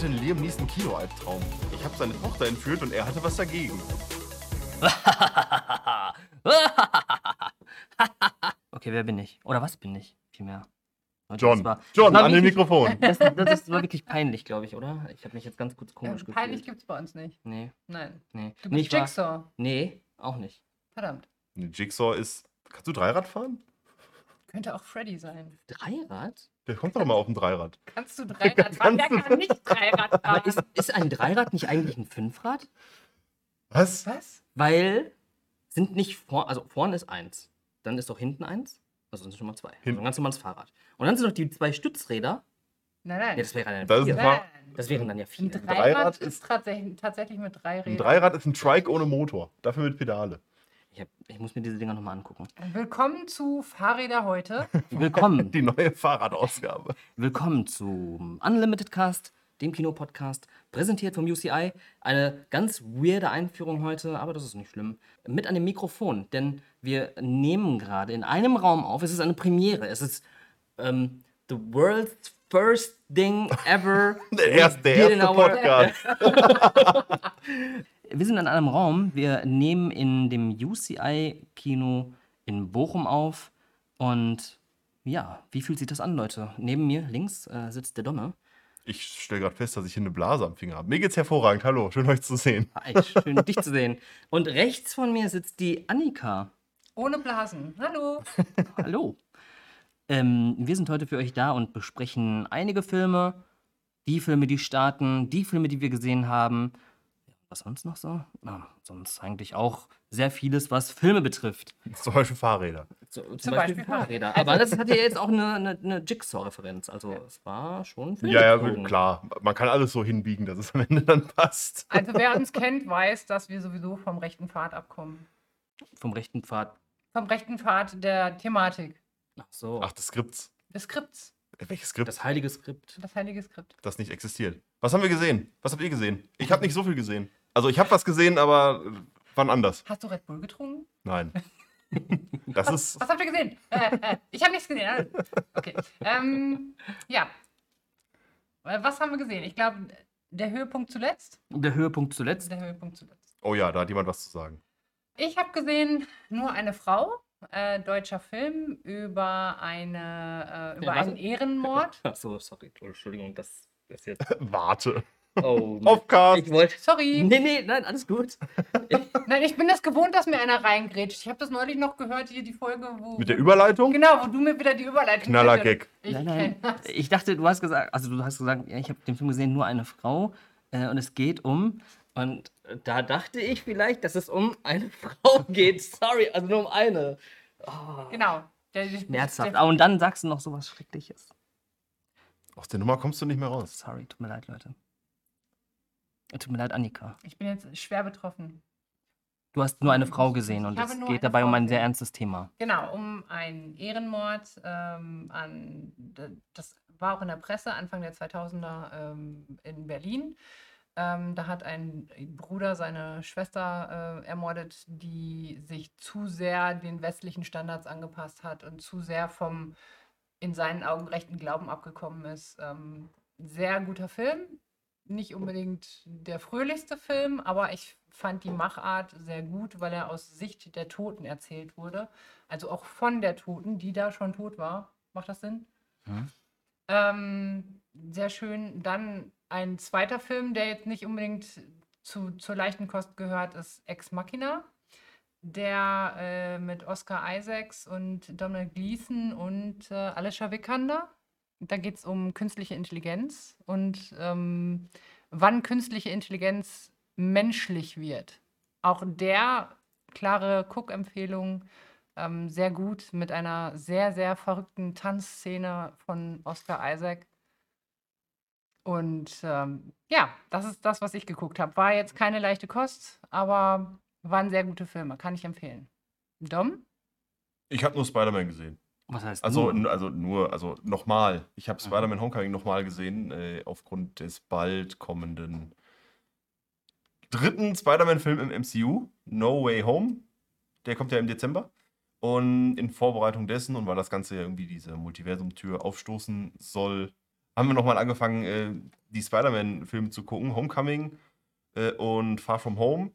hatte einen Liam Neeson Kino-Albtraum. Ich habe seine Tochter entführt und er hatte was dagegen. okay, wer bin ich? Oder was bin ich? Vielmehr. John, das war- John, das war an dem Mikrofon. Das, das, das war wirklich peinlich, glaube ich, oder? Ich habe mich jetzt ganz kurz komisch Ähm, gefühlt. peinlich gibt's bei uns nicht. Nee, Nein. nee. Du nee, bist war- Jigsaw. Nee, auch nicht. Verdammt. Nee, Jigsaw ist. Kannst du Dreirad fahren? Könnte auch Freddy sein. Dreirad? Der kommt doch mal auf dem Dreirad. Kannst du Dreirad fahren? Wer Kannst du- kann nicht Dreirad Aber fahren? ist, ist ein Dreirad nicht eigentlich ein Fünfrad? Was? Was? Weil sind nicht vor, also vorne ist eins, dann ist doch hinten eins, also sind schon mal zwei. Also ein ganz normales Fahrrad. Und dann sind noch die zwei Stützräder. Nein, nein. Ja, das wäre dann Das vier. ein. Das wären dann ja Ein vier. Dreirad, Dreirad ist, ist- tatsächlich, tatsächlich mit drei Ein Rädern. Dreirad ist ein Trike ohne Motor. Dafür mit Pedale. Ich, hab, ich muss mir diese Dinger nochmal angucken. Willkommen zu Fahrräder heute. Willkommen, Die neue Fahrradausgabe. willkommen zum Unlimited Cast, dem Kinopodcast, präsentiert vom UCI. Eine ganz weirde Einführung heute, aber das ist nicht schlimm. Mit an dem Mikrofon, denn wir nehmen gerade in einem Raum auf. Es ist eine Premiere. Es ist ähm, the world's first thing ever. Der erste, der erste our- Podcast. Wir sind in einem Raum. Wir nehmen in dem UCI-Kino in Bochum auf. Und ja, wie fühlt sich das an, Leute? Neben mir links äh, sitzt der Domme. Ich stelle gerade fest, dass ich hier eine Blase am Finger habe. Mir geht's hervorragend. Hallo, schön euch zu sehen. Hi, schön dich zu sehen. Und rechts von mir sitzt die Annika. Ohne Blasen. Hallo. Hallo. Ähm, wir sind heute für euch da und besprechen einige Filme. Die Filme, die starten, die Filme, die wir gesehen haben. Was sonst noch so? Na, sonst eigentlich auch sehr vieles, was Filme betrifft. Zum Beispiel Fahrräder. So, zum, Zum Beispiel, Beispiel Fahrräder. Aber das hat ja jetzt auch eine, eine, eine Jigsaw-Referenz. Also es war schon Ja, ja, filmbezogen. klar. Man kann alles so hinbiegen, dass es am Ende dann passt. Also wer uns kennt, weiß, dass wir sowieso vom rechten Pfad abkommen. Vom rechten Pfad. Vom rechten Pfad der Thematik. Ach so. Ach, des Skripts. Des Skripts. Äh, Welches Skript? das heilige Skript. Das heilige Skript. das nicht existiert. Was haben wir gesehen? Was habt ihr gesehen? Ich habe nicht so viel gesehen. Also ich habe was gesehen, aber wann anders? Hast du Red Bull getrunken? Nein. Das ist Was habt ihr gesehen? Äh, äh, ich habe nichts gesehen. Okay. Ähm, ja. Äh, Was haben wir gesehen? Ich glaube, der Höhepunkt zuletzt. Der Höhepunkt zuletzt. Der Höhepunkt zuletzt. Oh ja, da hat jemand was zu sagen. Ich habe gesehen nur eine Frau, äh, deutscher Film über eine äh, über Ja, was? einen Ehrenmord. Ach so, sorry. Entschuldigung, das ist jetzt. Warte. Oh, Auf Cast. ich wollte. Sorry. Nee, nee, nein, alles gut. Nein, ich bin das gewohnt, dass mir einer reingrätscht. Ich habe das neulich noch gehört, hier die Folge, wo. Mit der Überleitung? Genau, wo du mir wieder die Überleitung Knaller Gag. hast. Ich nein, nein. Ich dachte, du hast gesagt, also du hast gesagt, ja, ich habe den Film gesehen, nur eine Frau. Äh, und es geht um. Und da dachte ich vielleicht, dass es um eine Frau geht. Sorry, also nur um eine. Genau. Der, Schmerzhaft. Der, Ah, und dann sagst du noch so was Schreckliches. Aus der Nummer kommst du nicht mehr raus. Sorry, tut mir leid, Leute. Tut mir leid, Annika. ich bin jetzt schwer betroffen. Du hast nur eine Frau gesehen und es geht dabei um Frau ein sehr ernstes Thema. Genau, um einen Ehrenmord ähm, an, das war auch in der Presse Anfang der 2000er ähm, in Berlin. Ähm, da hat ein Bruder seine Schwester äh, ermordet, die sich zu sehr den westlichen Standards angepasst hat und zu sehr vom in seinen Augen rechten Glauben abgekommen ist. Ähm, sehr guter Film. Nicht unbedingt der fröhlichste Film, aber ich fand die Machart sehr gut, weil er aus Sicht der Toten erzählt wurde. Also auch von der Toten, die da schon tot war. Macht das Sinn? Mhm. Ähm, sehr schön. Dann ein zweiter Film, der jetzt nicht unbedingt zu, zur leichten Kost gehört, ist Ex Machina. Der äh, mit Oscar Isaacs und Donald Gleason und äh, Alicia Vikander. Da geht es um künstliche Intelligenz und ähm, wann künstliche Intelligenz menschlich wird. Auch der, klare Cook-Empfehlung, ähm, sehr gut mit einer sehr, sehr verrückten Tanzszene von Oscar Isaac. Und ähm, ja, das ist das, was ich geguckt habe. War jetzt keine leichte Kost, aber waren sehr gute Filme, kann ich empfehlen. Dom? Ich habe nur Spider-Man gesehen. Was heißt Also, nur? also nur, also nochmal. Ich habe. Spider-Man Homecoming nochmal gesehen, äh, aufgrund des bald kommenden dritten Spider-Man-Film im MCU, No Way Home. Der kommt ja im Dezember. Und in Vorbereitung dessen und weil das Ganze ja irgendwie diese Multiversum-Tür aufstoßen soll, haben wir nochmal angefangen, äh, die Spider-Man-Filme zu gucken, Homecoming äh, und Far From Home.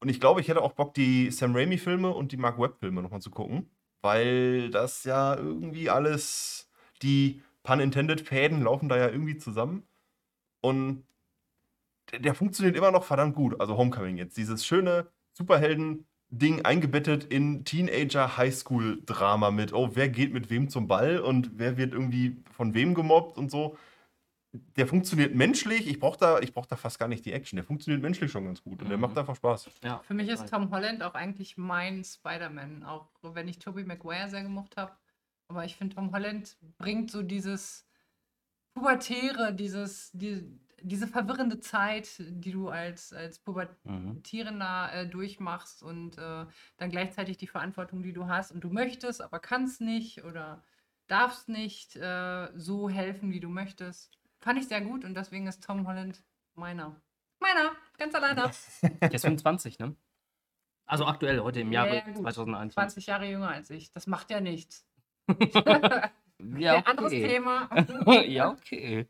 Und ich glaube, ich hätte auch Bock, die Sam Raimi-Filme und die Mark Webb-Filme nochmal zu gucken, weil das ja irgendwie alles, die pun intended Fäden laufen da ja irgendwie zusammen. Und der, der funktioniert immer noch verdammt gut. Also Homecoming jetzt. Dieses schöne Superhelden-Ding eingebettet in Teenager-Highschool-Drama mit, oh, wer geht mit wem zum Ball und wer wird irgendwie von wem gemobbt und so. Der funktioniert menschlich. Ich brauche da, ich brauch da fast gar nicht die Action. Der funktioniert menschlich schon ganz gut und der Mhm. macht einfach Spaß. Ja. Für mich ist Tom Holland auch eigentlich mein Spider-Man, auch wenn ich Tobey Maguire sehr gemocht habe. Aber ich finde, Tom Holland bringt so dieses Pubertäre, dieses, die, diese verwirrende Zeit, die du als, als Mhm. Pubertierender äh, durchmachst und äh, dann gleichzeitig die Verantwortung, die du hast und du möchtest, aber kannst nicht oder darfst nicht äh, so helfen, wie du möchtest. Fand ich sehr gut und deswegen ist Tom Holland meiner. Meiner, ganz alleine. Der ist 25, ne? Also aktuell, heute im Ja, Jahre ja, gut. 2021. 20 Jahre jünger als ich. Das macht ja nichts. Ja, Ein anderes okay. Thema. ja, okay.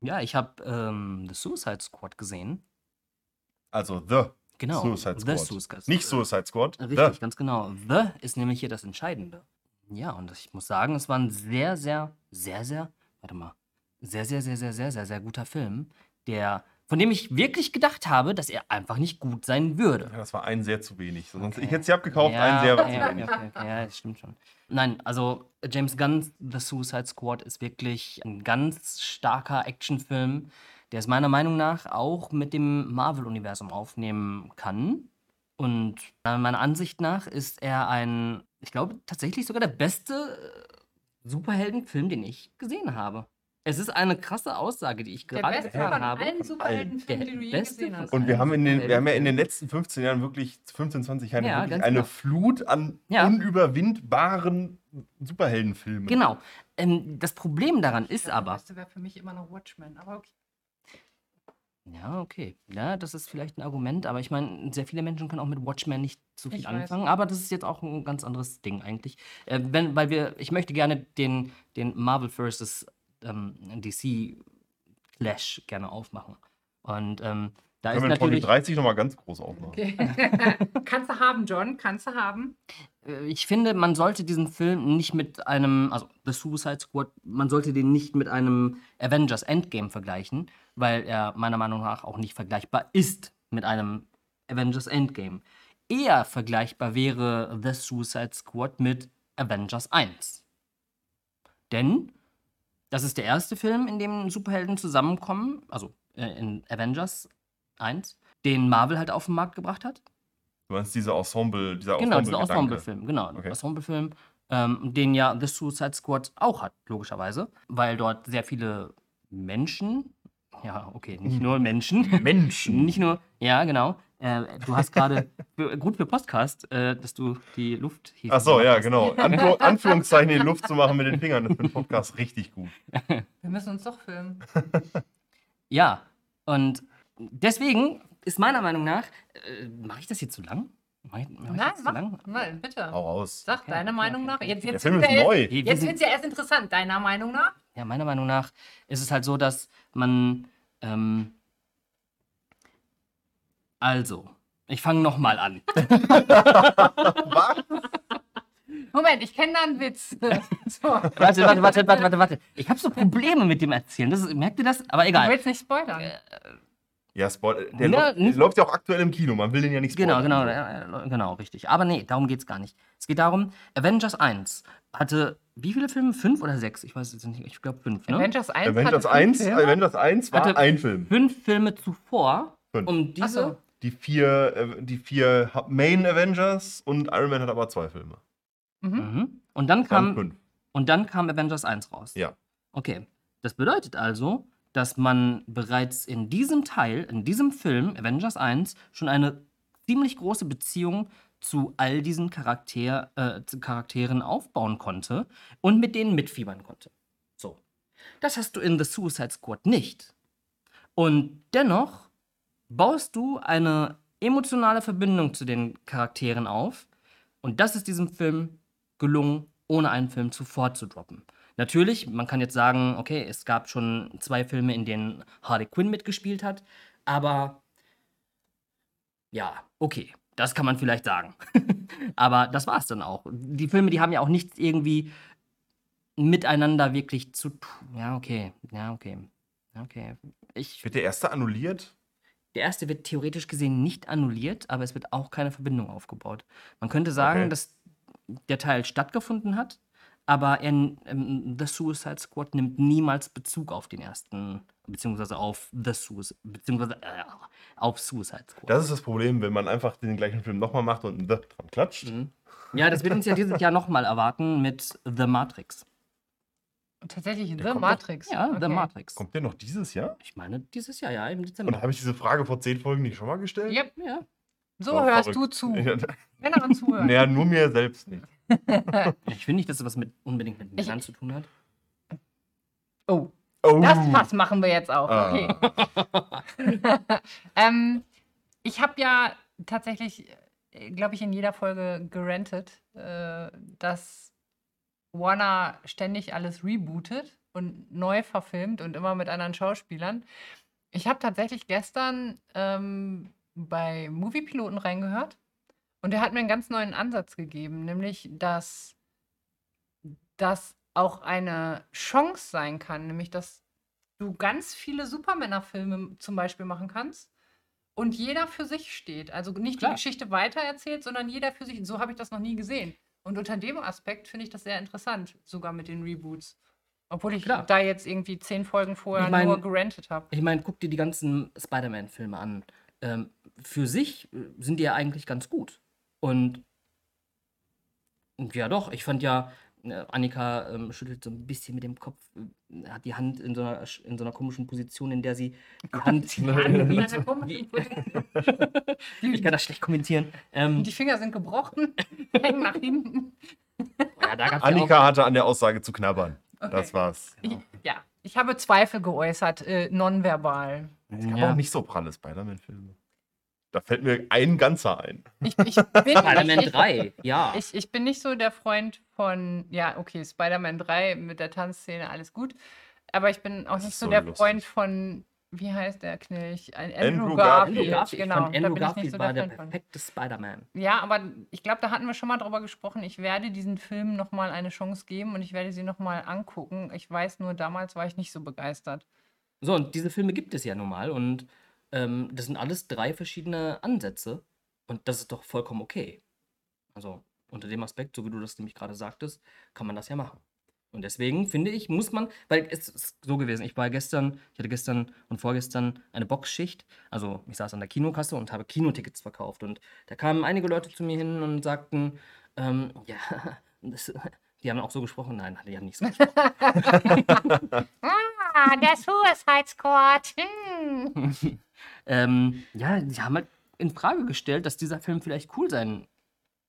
Ja, ich habe ähm, The Suicide Squad gesehen. Also The Genau. Suicide The Squad. Suicide Nicht Suicide Squad. Richtig, The. ganz genau. The ist nämlich hier das Entscheidende. Ja, und ich muss sagen, es war ein sehr, sehr, sehr, sehr, warte mal, sehr, sehr, sehr, sehr, sehr, sehr, sehr guter Film, der, von dem ich wirklich gedacht habe, dass er einfach nicht gut sein würde. Ja, das war ein sehr zu wenig. Sonst, Okay. Ich hätte sie abgekauft, ja, ein sehr okay, zu wenig. okay, okay, ja, das stimmt schon. Nein, also James Gunn's The Suicide Squad ist wirklich ein ganz starker Actionfilm, der es meiner Meinung nach auch mit dem Marvel-Universum aufnehmen kann. Und äh, meiner Ansicht nach ist er ein, ich glaube tatsächlich sogar der beste äh, Superheldenfilm, den ich gesehen habe. Es ist eine krasse Aussage, die ich gerade getan habe. allen Superheldenfilmen, Der die du je gesehen hast. Und wir haben, in den, wir haben ja in den letzten 15 Jahren wirklich, 15, 20 Jahren, Ja, wirklich eine genau. Flut an Ja. unüberwindbaren Superheldenfilmen. Genau. Ähm, das Problem daran ist Der aber, beste wäre für mich immer noch Watchmen. Aber okay. Ja, okay. Ja, das ist vielleicht ein Argument, aber ich meine, sehr viele Menschen können auch mit Watchmen nicht so viel Ich weiß. anfangen, aber das ist jetzt auch ein ganz anderes Ding eigentlich. Äh, wenn, weil wir, ich möchte gerne den, den Marvel vs. Ähm, DC Clash gerne aufmachen. Und ähm, da ist Können wir in Folge natürlich. 30 nochmal ganz groß aufmachen. okay. Kannst du haben, John. Kannst du haben. Äh, Ich finde, man sollte diesen Film nicht mit einem, also The Suicide Squad, man sollte den nicht mit einem Avengers Endgame vergleichen, weil er meiner Meinung nach auch nicht vergleichbar ist mit einem Avengers Endgame. Eher vergleichbar wäre The Suicide Squad mit Avengers 1. Denn das ist der erste Film, in dem Superhelden zusammenkommen, also äh, in Avengers 1, den Marvel halt auf den Markt gebracht hat. Du meinst dieser Ensemble, dieser Genau, dieser. Ensemble-Film, genau. Okay. Ensemble-Film, ähm, den ja The Suicide Squad auch hat, logischerweise, weil dort sehr viele Menschen, ja, okay, nicht nur Menschen, Menschen. nicht nur, ja, genau. Äh, du hast gerade, gut für Podcast, äh, dass du die Luft hier Ach so, ja, hast. genau. Anführ Anführungszeichen in die Luft zu machen mit den Fingern, das ist für Podcast richtig gut. Wir müssen uns doch filmen. Ja, und deswegen ist meiner Meinung nach, äh, mache ich das hier zu lang? Mach ich, mach ich Nein, mach. lang? Nein, bitte. Hau raus. Sag Okay, deine okay, Meinung okay, nach. okay. Jetzt, Der jetzt Film ist ja neu. Jetzt wird es ja erst interessant. Deiner Meinung nach? Ja, meiner Meinung nach ist es halt so, dass man. Ähm, also, ich fange nochmal an. Moment, ich kenne da einen Witz. so. Warte, warte, warte, warte, warte, warte. Ich habe so Probleme mit dem Erzählen. Das ist, merkt ihr das? Aber Du egal. willst nicht spoilern. Ja, Spoil der, Ja, läuft, der nicht- läuft ja auch aktuell im Kino, man will den ja nicht Genau, spoilern. genau, äh, genau, richtig. Aber nee, darum geht's gar nicht. Es geht darum, Avengers 1 hatte wie viele Filme? Fünf oder sechs? Ich weiß jetzt nicht. Ich glaube fünf, ne? Avengers 1 Avengers hatte fünf 1, Filme? Avengers 1 war Hatte- ein Film. Fünf Filme zuvor, Fünf. um so. Die vier, äh, die vier Main Avengers und Iron Man hat aber zwei Filme. Mhm. Mhm. Und dann Dann kam fünf. Und dann kam Avengers 1 raus. Ja. Okay. Das bedeutet also, dass man bereits in diesem Teil, in diesem Film, Avengers 1, schon eine ziemlich große Beziehung zu all diesen Charakter, äh, Charakteren aufbauen konnte und mit denen mitfiebern konnte. So. Das hast du in The Suicide Squad nicht. Und dennoch baust du eine emotionale Verbindung zu den Charakteren auf. Und das ist diesem Film gelungen, ohne einen Film zuvor zu droppen. natürlich, man kann jetzt sagen, okay, es gab schon zwei Filme, in denen Harley Quinn mitgespielt hat, aber ja, okay, das kann man vielleicht sagen. aber das war es dann auch. Die Filme, die haben ja auch nichts irgendwie miteinander wirklich zu tun. Ja, okay, ja, okay. Okay. Ich, Wird der erste annulliert? Der erste wird theoretisch gesehen nicht annulliert, aber es wird auch keine Verbindung aufgebaut. Man könnte sagen, Okay. dass der Teil stattgefunden hat, aber er, ähm, The Suicide Squad nimmt niemals Bezug auf den ersten, beziehungsweise auf The Suicide, beziehungsweise äh, auf Suicide Squad. Das ist das Problem, wenn man einfach den gleichen Film nochmal macht und ein The dran klatscht. Mhm. Ja, das wird uns ja dieses Jahr nochmal erwarten mit The Matrix. Tatsächlich The kommt doch- Matrix. Ja, The Okay. Matrix. Kommt der noch dieses Jahr? Ich meine, dieses Jahr, ja, im Und Dezember. habe ich diese Frage vor zehn Folgen nicht schon mal gestellt? Yep. Ja. So War hörst verrückt. du zu. Wenn er zuhört. naja, nur mir selbst nicht. Ich finde nicht, dass es was mit, unbedingt mit Ich- Männern zu tun hat. Oh, Oh. das Fass machen wir jetzt auch. Ah. Okay. ähm, ich habe ja tatsächlich, glaube ich, in jeder Folge gerantet, äh, dass Warner ständig alles rebootet und neu verfilmt und immer mit anderen Schauspielern. Ich habe tatsächlich gestern ähm, bei Moviepiloten reingehört und der hat mir einen ganz neuen Ansatz gegeben, nämlich dass das auch eine Chance sein kann, nämlich dass du ganz viele Supermännerfilme zum Beispiel machen kannst und jeder für sich steht. Also nicht Klar. die Geschichte weitererzählt, sondern jeder für sich. So habe ich das noch nie gesehen. Und unter dem Aspekt finde ich das sehr interessant, sogar mit den Reboots. Obwohl ich Klar. da jetzt irgendwie zehn Folgen vorher Ich mein- nur gerantet habe. Ich meine, guck dir die ganzen Spider-Man-Filme an. Ähm, für sich äh, sind die ja eigentlich ganz gut. Und ja, doch, ich fand ja, Annika ähm, schüttelt so ein bisschen mit dem Kopf, äh, hat die Hand in so, einer, in so einer komischen Position, in der sie die Hand. Die Hand in wie- einer komischen wie- Position. ich kann das schlecht kommentieren. Ähm, Die Finger sind gebrochen, hängen nach hinten. ja, da gab's ja auch, Annika hatte an der Aussage zu knabbern. Okay. Das war's. Ich, ja, ich habe Zweifel geäußert, äh, nonverbal. Es gab Ja. auch nicht so pralle Spider-Man-Filme. Da fällt mir ein ganzer ein. Ich, ich, bin Spider-Man nicht, 3, ja. ich, ich bin nicht so der Freund von, ja, okay, Spider-Man 3 mit der Tanzszene, alles gut. Aber ich bin auch Das nicht so so der lustig. Freund von, wie heißt der Knilch? Ein Andrew, Andrew Garfield. Andrew Garfield. Genau, fand, da Andrew bin ich nicht Garfield so war der der perfekte Spider-Man. Ja, aber ich glaube, da hatten wir schon mal drüber gesprochen. Ich werde diesen Film nochmal eine Chance geben und ich werde sie nochmal angucken. Ich weiß nur, damals war ich nicht so begeistert. So, und diese Filme gibt es ja nun mal und ähm, das sind alles drei verschiedene Ansätze und das ist doch vollkommen okay. Also unter dem Aspekt, so wie du das nämlich gerade sagtest, kann man das ja machen. Und deswegen finde ich, muss man, weil es ist so gewesen, ich war gestern, ich hatte gestern und vorgestern eine Boxschicht, also ich saß an der Kinokasse und habe Kinotickets verkauft und da kamen einige Leute zu mir hin und sagten, ähm, ja, das, die haben auch so gesprochen, nein, die haben nicht so gesprochen. Ah, der Suicide Squad. Hm. ähm, ja, sie haben halt in Frage gestellt, dass dieser Film vielleicht cool sein,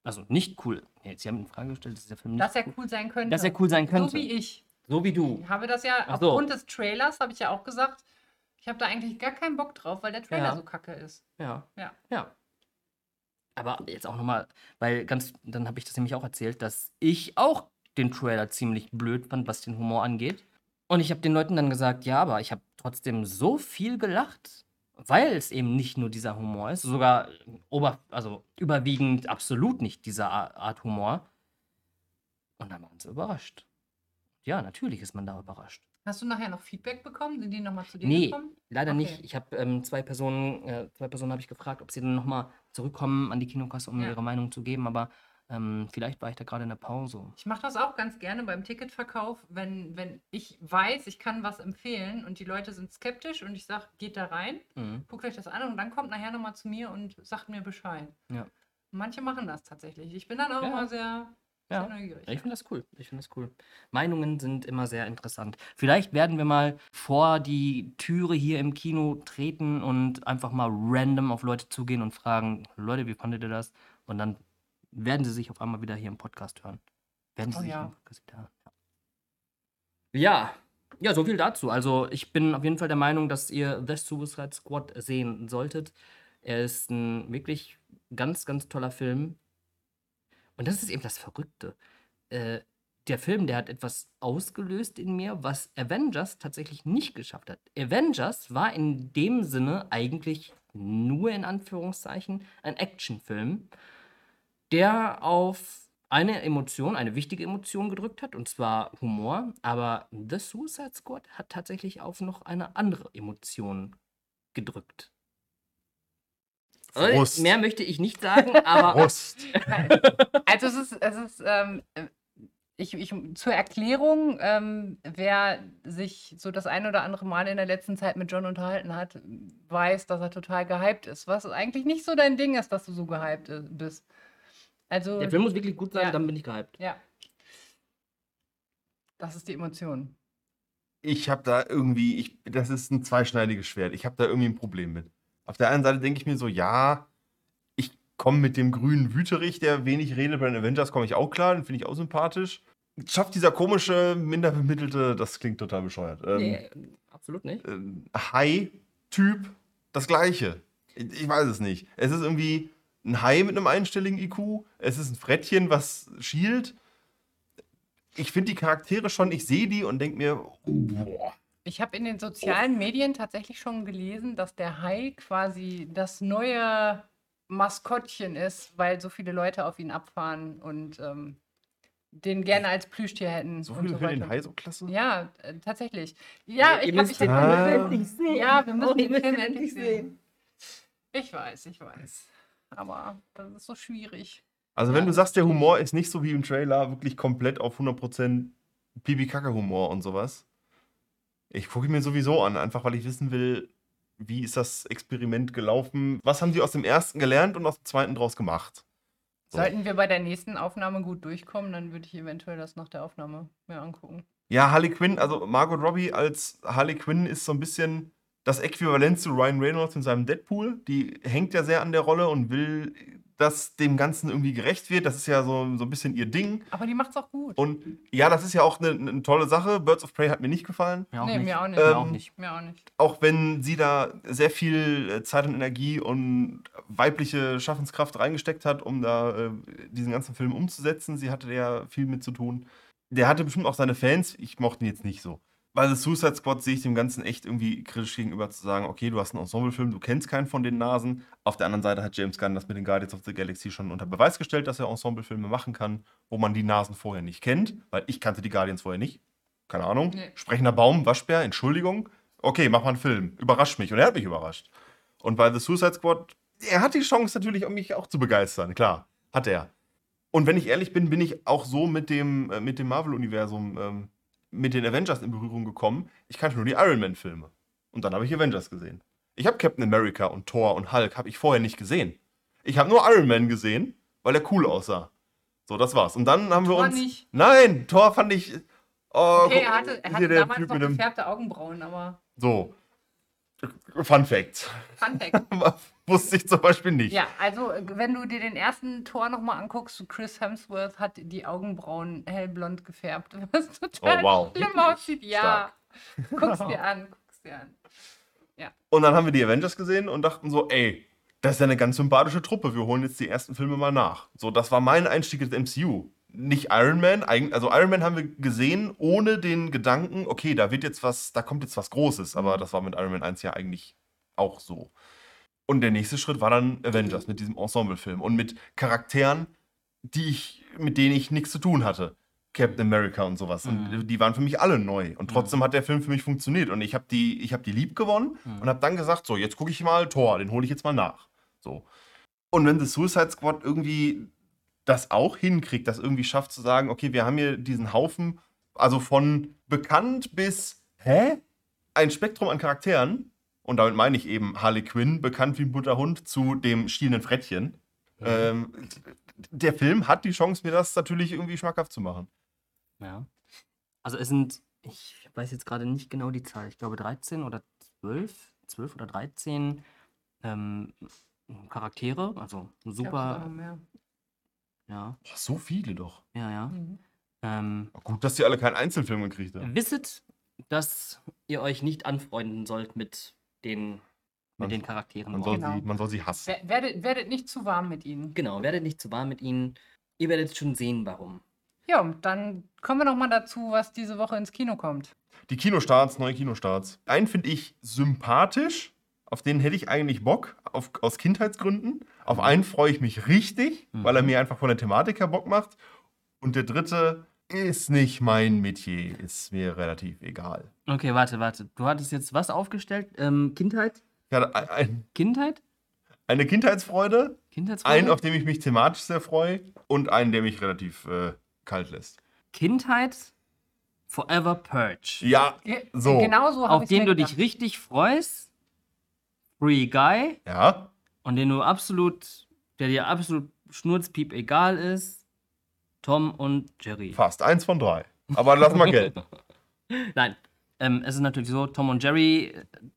also nicht cool. Nee, sie haben in Frage gestellt, dass dieser Film nicht Dass er cool, cool sein könnte. dass er cool sein könnte. So wie ich. So wie du. Ich habe das ja Ach so. aufgrund des Trailers, habe ich ja auch gesagt, ich habe da eigentlich gar keinen Bock drauf, weil der Trailer Ja. so kacke ist. Ja. Ja. Ja. Aber jetzt auch nochmal, weil ganz, dann habe ich das nämlich auch erzählt, dass ich auch den Trailer ziemlich blöd fand, was den Humor angeht. Und ich habe den Leuten dann gesagt, ja, aber ich habe trotzdem so viel gelacht, weil es eben nicht nur dieser Humor ist, sogar ober, also überwiegend absolut nicht dieser Art Humor. Und dann waren sie überrascht. Ja, natürlich ist man da überrascht. Hast du nachher noch Feedback bekommen? Sind die nochmal zu dir Nee, gekommen? leider Okay. nicht. Ich habe ähm, zwei Personen, äh, zwei Personen habe ich gefragt, ob sie dann nochmal zurückkommen an die Kinokasse, um Ja. ihre Meinung zu geben, aber ähm, vielleicht war ich da gerade in der Pause. Ich mache das auch ganz gerne beim Ticketverkauf, wenn, wenn ich weiß, ich kann was empfehlen und die Leute sind skeptisch und ich sage, geht da rein, Mhm. guckt euch das an und dann kommt nachher nochmal zu mir und sagt mir Bescheid. Ja. Manche machen das tatsächlich. Ich bin dann auch Ja. immer sehr, Ja. Ich finde das cool. Ich finde das cool. Meinungen sind immer sehr interessant. Vielleicht werden wir mal vor die Türe hier im Kino treten und einfach mal random auf Leute zugehen und fragen, Leute, wie fandet ihr das? Und dann werden sie sich auf einmal wieder hier im Podcast hören. Werden sie Oh sich ja. im Podcast wieder hören. Ja. Ja, so viel dazu. Also ich bin auf jeden Fall der Meinung, dass ihr The Suicide Squad sehen solltet. Er ist ein wirklich ganz, ganz toller Film. Und das ist eben das Verrückte. Äh, der Film, der hat etwas ausgelöst in mir, was Avengers tatsächlich nicht geschafft hat. Avengers war in dem Sinne eigentlich nur in Anführungszeichen ein Actionfilm, der auf eine Emotion, eine wichtige Emotion gedrückt hat, und zwar Humor. Aber The Suicide Squad hat tatsächlich auf noch eine andere Emotion gedrückt. Äh, Frust. Mehr möchte ich nicht sagen, aber Brust. Also es ist, es ist ähm, äh, ich, ich, zur Erklärung, ähm, wer sich so das ein oder andere Mal in der letzten Zeit mit John unterhalten hat, weiß, dass er total gehypt ist. Was eigentlich nicht so dein Ding ist, dass du so gehypt äh, bist. Also, der Film muss wirklich gut sein, Ja. dann bin ich gehypt. ja. Das ist die Emotion. ich habe da irgendwie, ich, das ist ein zweischneidiges Schwert. Ich habe da irgendwie ein Problem mit. Auf der einen Seite denke ich mir so, ja, ich komme mit dem grünen Wüterich, der wenig redet bei den Avengers, komme ich auch klar, den finde ich auch sympathisch. Schafft dieser komische, minderbemittelte, das klingt total bescheuert, ähm, Nee, absolut nicht. ähm, Hai-Typ das gleiche. Ich, ich weiß es nicht. Es ist irgendwie ein Hai mit einem einstelligen IQ, es ist ein Frettchen, was schielt. Ich finde die Charaktere schon, ich sehe die und denke mir, oh, boah. Ich habe in den sozialen Medien tatsächlich schon gelesen, dass der Hai quasi das neue Maskottchen ist, weil so viele Leute auf ihn abfahren und ähm, den gerne als Plüschtier hätten. So viele so für den. Hai so klasse? Ja, äh, tatsächlich. Ja, ich ich den hätte Ah. Film endlich sehen. Ja, wir müssen Oh, den Film ihn endlich sehen. Ich weiß, ich weiß. Aber das ist so schwierig. Also Ja. wenn du sagst, der Humor ist nicht so wie im Trailer, wirklich komplett auf 100% Pipi-Kacke-Humor und sowas. Ich gucke ihn mir sowieso an, einfach weil ich wissen will, wie ist das Experiment gelaufen? Was haben die aus dem ersten gelernt und aus dem zweiten draus gemacht? So. Sollten wir bei der nächsten Aufnahme gut durchkommen, dann würde ich eventuell das nach der Aufnahme mir angucken. Ja, Harley Quinn, also Margot Robbie als Harley Quinn ist so ein bisschen das Äquivalent zu Ryan Reynolds in seinem Deadpool. Die hängt ja sehr an der Rolle und will, dass dem Ganzen irgendwie gerecht wird. Das ist ja so, so ein bisschen ihr Ding. Aber die macht's auch gut. Und ja, das ist ja auch eine, eine tolle Sache. Birds of Prey hat mir nicht gefallen. Mir auch nee, nicht. mir auch nicht. Ähm, Mir auch nicht. Mir auch nicht. Auch wenn sie da sehr viel äh, Zeit und Energie und weibliche Schaffenskraft reingesteckt hat, um da äh, diesen ganzen Film umzusetzen. Sie hatte ja viel mit zu tun. Der hatte bestimmt auch seine Fans. Ich mochte ihn jetzt nicht so. Bei The Suicide Squad sehe ich dem Ganzen echt irgendwie kritisch gegenüber zu sagen, okay, du hast einen Ensemblefilm, du kennst keinen von den Nasen. Auf der anderen Seite hat James Gunn das mit den Guardians of the Galaxy schon unter Beweis gestellt, dass er Ensemblefilme machen kann, wo man die Nasen vorher nicht kennt, weil ich kannte die Guardians vorher nicht. Keine Ahnung. Nee. Sprechender Baum, Waschbär, Entschuldigung. Okay, mach mal einen Film. Überrascht mich. Und er hat mich überrascht. Und bei The Suicide Squad, er hat die Chance natürlich, um mich auch zu begeistern. Klar, hat er. Und wenn ich ehrlich bin, bin ich auch so mit dem, äh, mit dem Marvel-Universum, ähm, mit den Avengers in Berührung gekommen. Ich kannte nur die Iron Man-Filme. Und dann habe ich Avengers gesehen. Ich habe Captain America und Thor und Hulk habe ich vorher nicht gesehen. Ich habe nur Iron Man gesehen, weil er cool aussah. So, das war's. Und dann haben wir Thor uns. nicht. Nein, Thor fand ich. Oh, Okay, er hatte, er hatte damals Typ noch gefärbte Augenbrauen, aber So. Fun Fact. Fun Fact. Wusste ich zum Beispiel nicht. Ja, also wenn du dir den ersten Tor nochmal anguckst, Chris Hemsworth hat die Augenbrauen hellblond gefärbt, was total Oh, wow. schlimm aussieht. Ja, guck's dir an, guck's dir an. Und dann haben wir die Avengers gesehen und dachten so, ey, das ist ja eine ganz sympathische Truppe. Wir holen jetzt die ersten Filme mal nach. So, das war mein Einstieg ins MCU. Nicht Iron Man. Also Iron Man haben wir gesehen ohne den Gedanken, okay, da wird jetzt was, da kommt jetzt was Großes. Aber das war mit Iron Man 1 ja eigentlich auch so. Und der nächste Schritt war dann Avengers mit diesem Ensemblefilm und mit Charakteren, die ich, mit denen ich nichts zu tun hatte. Captain America und sowas. Und Mhm. die waren für mich alle neu. Und trotzdem hat der Film für mich funktioniert. Und ich habe die, ich hab die lieb gewonnen Mhm. und habe dann gesagt, so, jetzt gucke ich mal Thor, den hole ich jetzt mal nach. So. Und wenn The Suicide Squad irgendwie das auch hinkriegt, das irgendwie schafft zu sagen, okay, wir haben hier diesen Haufen, also von bekannt bis, hä? Ein Spektrum an Charakteren. Und damit meine ich eben Harley Quinn, bekannt wie ein bunter Hund, zu dem stielenden Frettchen. Ähm, der Film hat die Chance, mir das natürlich irgendwie schmackhaft zu machen. Ja. Also es sind, ich weiß jetzt gerade nicht genau die Zahl, ich glaube 13 oder 12, 12 oder 13 ähm, Charaktere, also super, mehr. Ja, Boah, so viele doch. ja, ja. Mhm. Ähm, Gut, dass die alle keinen Einzelfilm gekriegt haben. wisset, dass ihr euch nicht anfreunden sollt mit den, mit Man- den Charakteren. Man soll, Genau. sie, man soll sie hassen. Wer- Werdet, werdet nicht zu warm mit ihnen. Genau, werdet nicht zu warm mit ihnen. Ihr werdet schon sehen, warum. Ja, und dann kommen wir noch mal dazu, was diese Woche ins Kino kommt. Die Kinostarts, neue Kinostarts. Einen finde ich sympathisch. Auf den hätte ich eigentlich Bock, auf, aus Kindheitsgründen. Auf einen freue ich mich richtig, weil er mir einfach von der Thematik her Bock macht. Und der dritte ist nicht mein Metier, ist mir relativ egal. Okay, warte, warte. Du hattest jetzt was aufgestellt? Ähm, Kindheit? Hatte ein, ein, Kindheit? eine Kindheitsfreude, Kindheitsfreude? einen, auf den ich mich thematisch sehr freue und einen, der mich relativ äh, kalt lässt. Kindheit Forever Purge. Ja, So. Genau so habe Auf ich den du dich richtig freust. Free Guy. ja. Und den du absolut, der dir absolut schnurzpiep egal ist. Tom und Jerry. Fast. Eins von drei. Aber lass mal gelten. Nein. Ähm, es ist natürlich so, Tom und Jerry,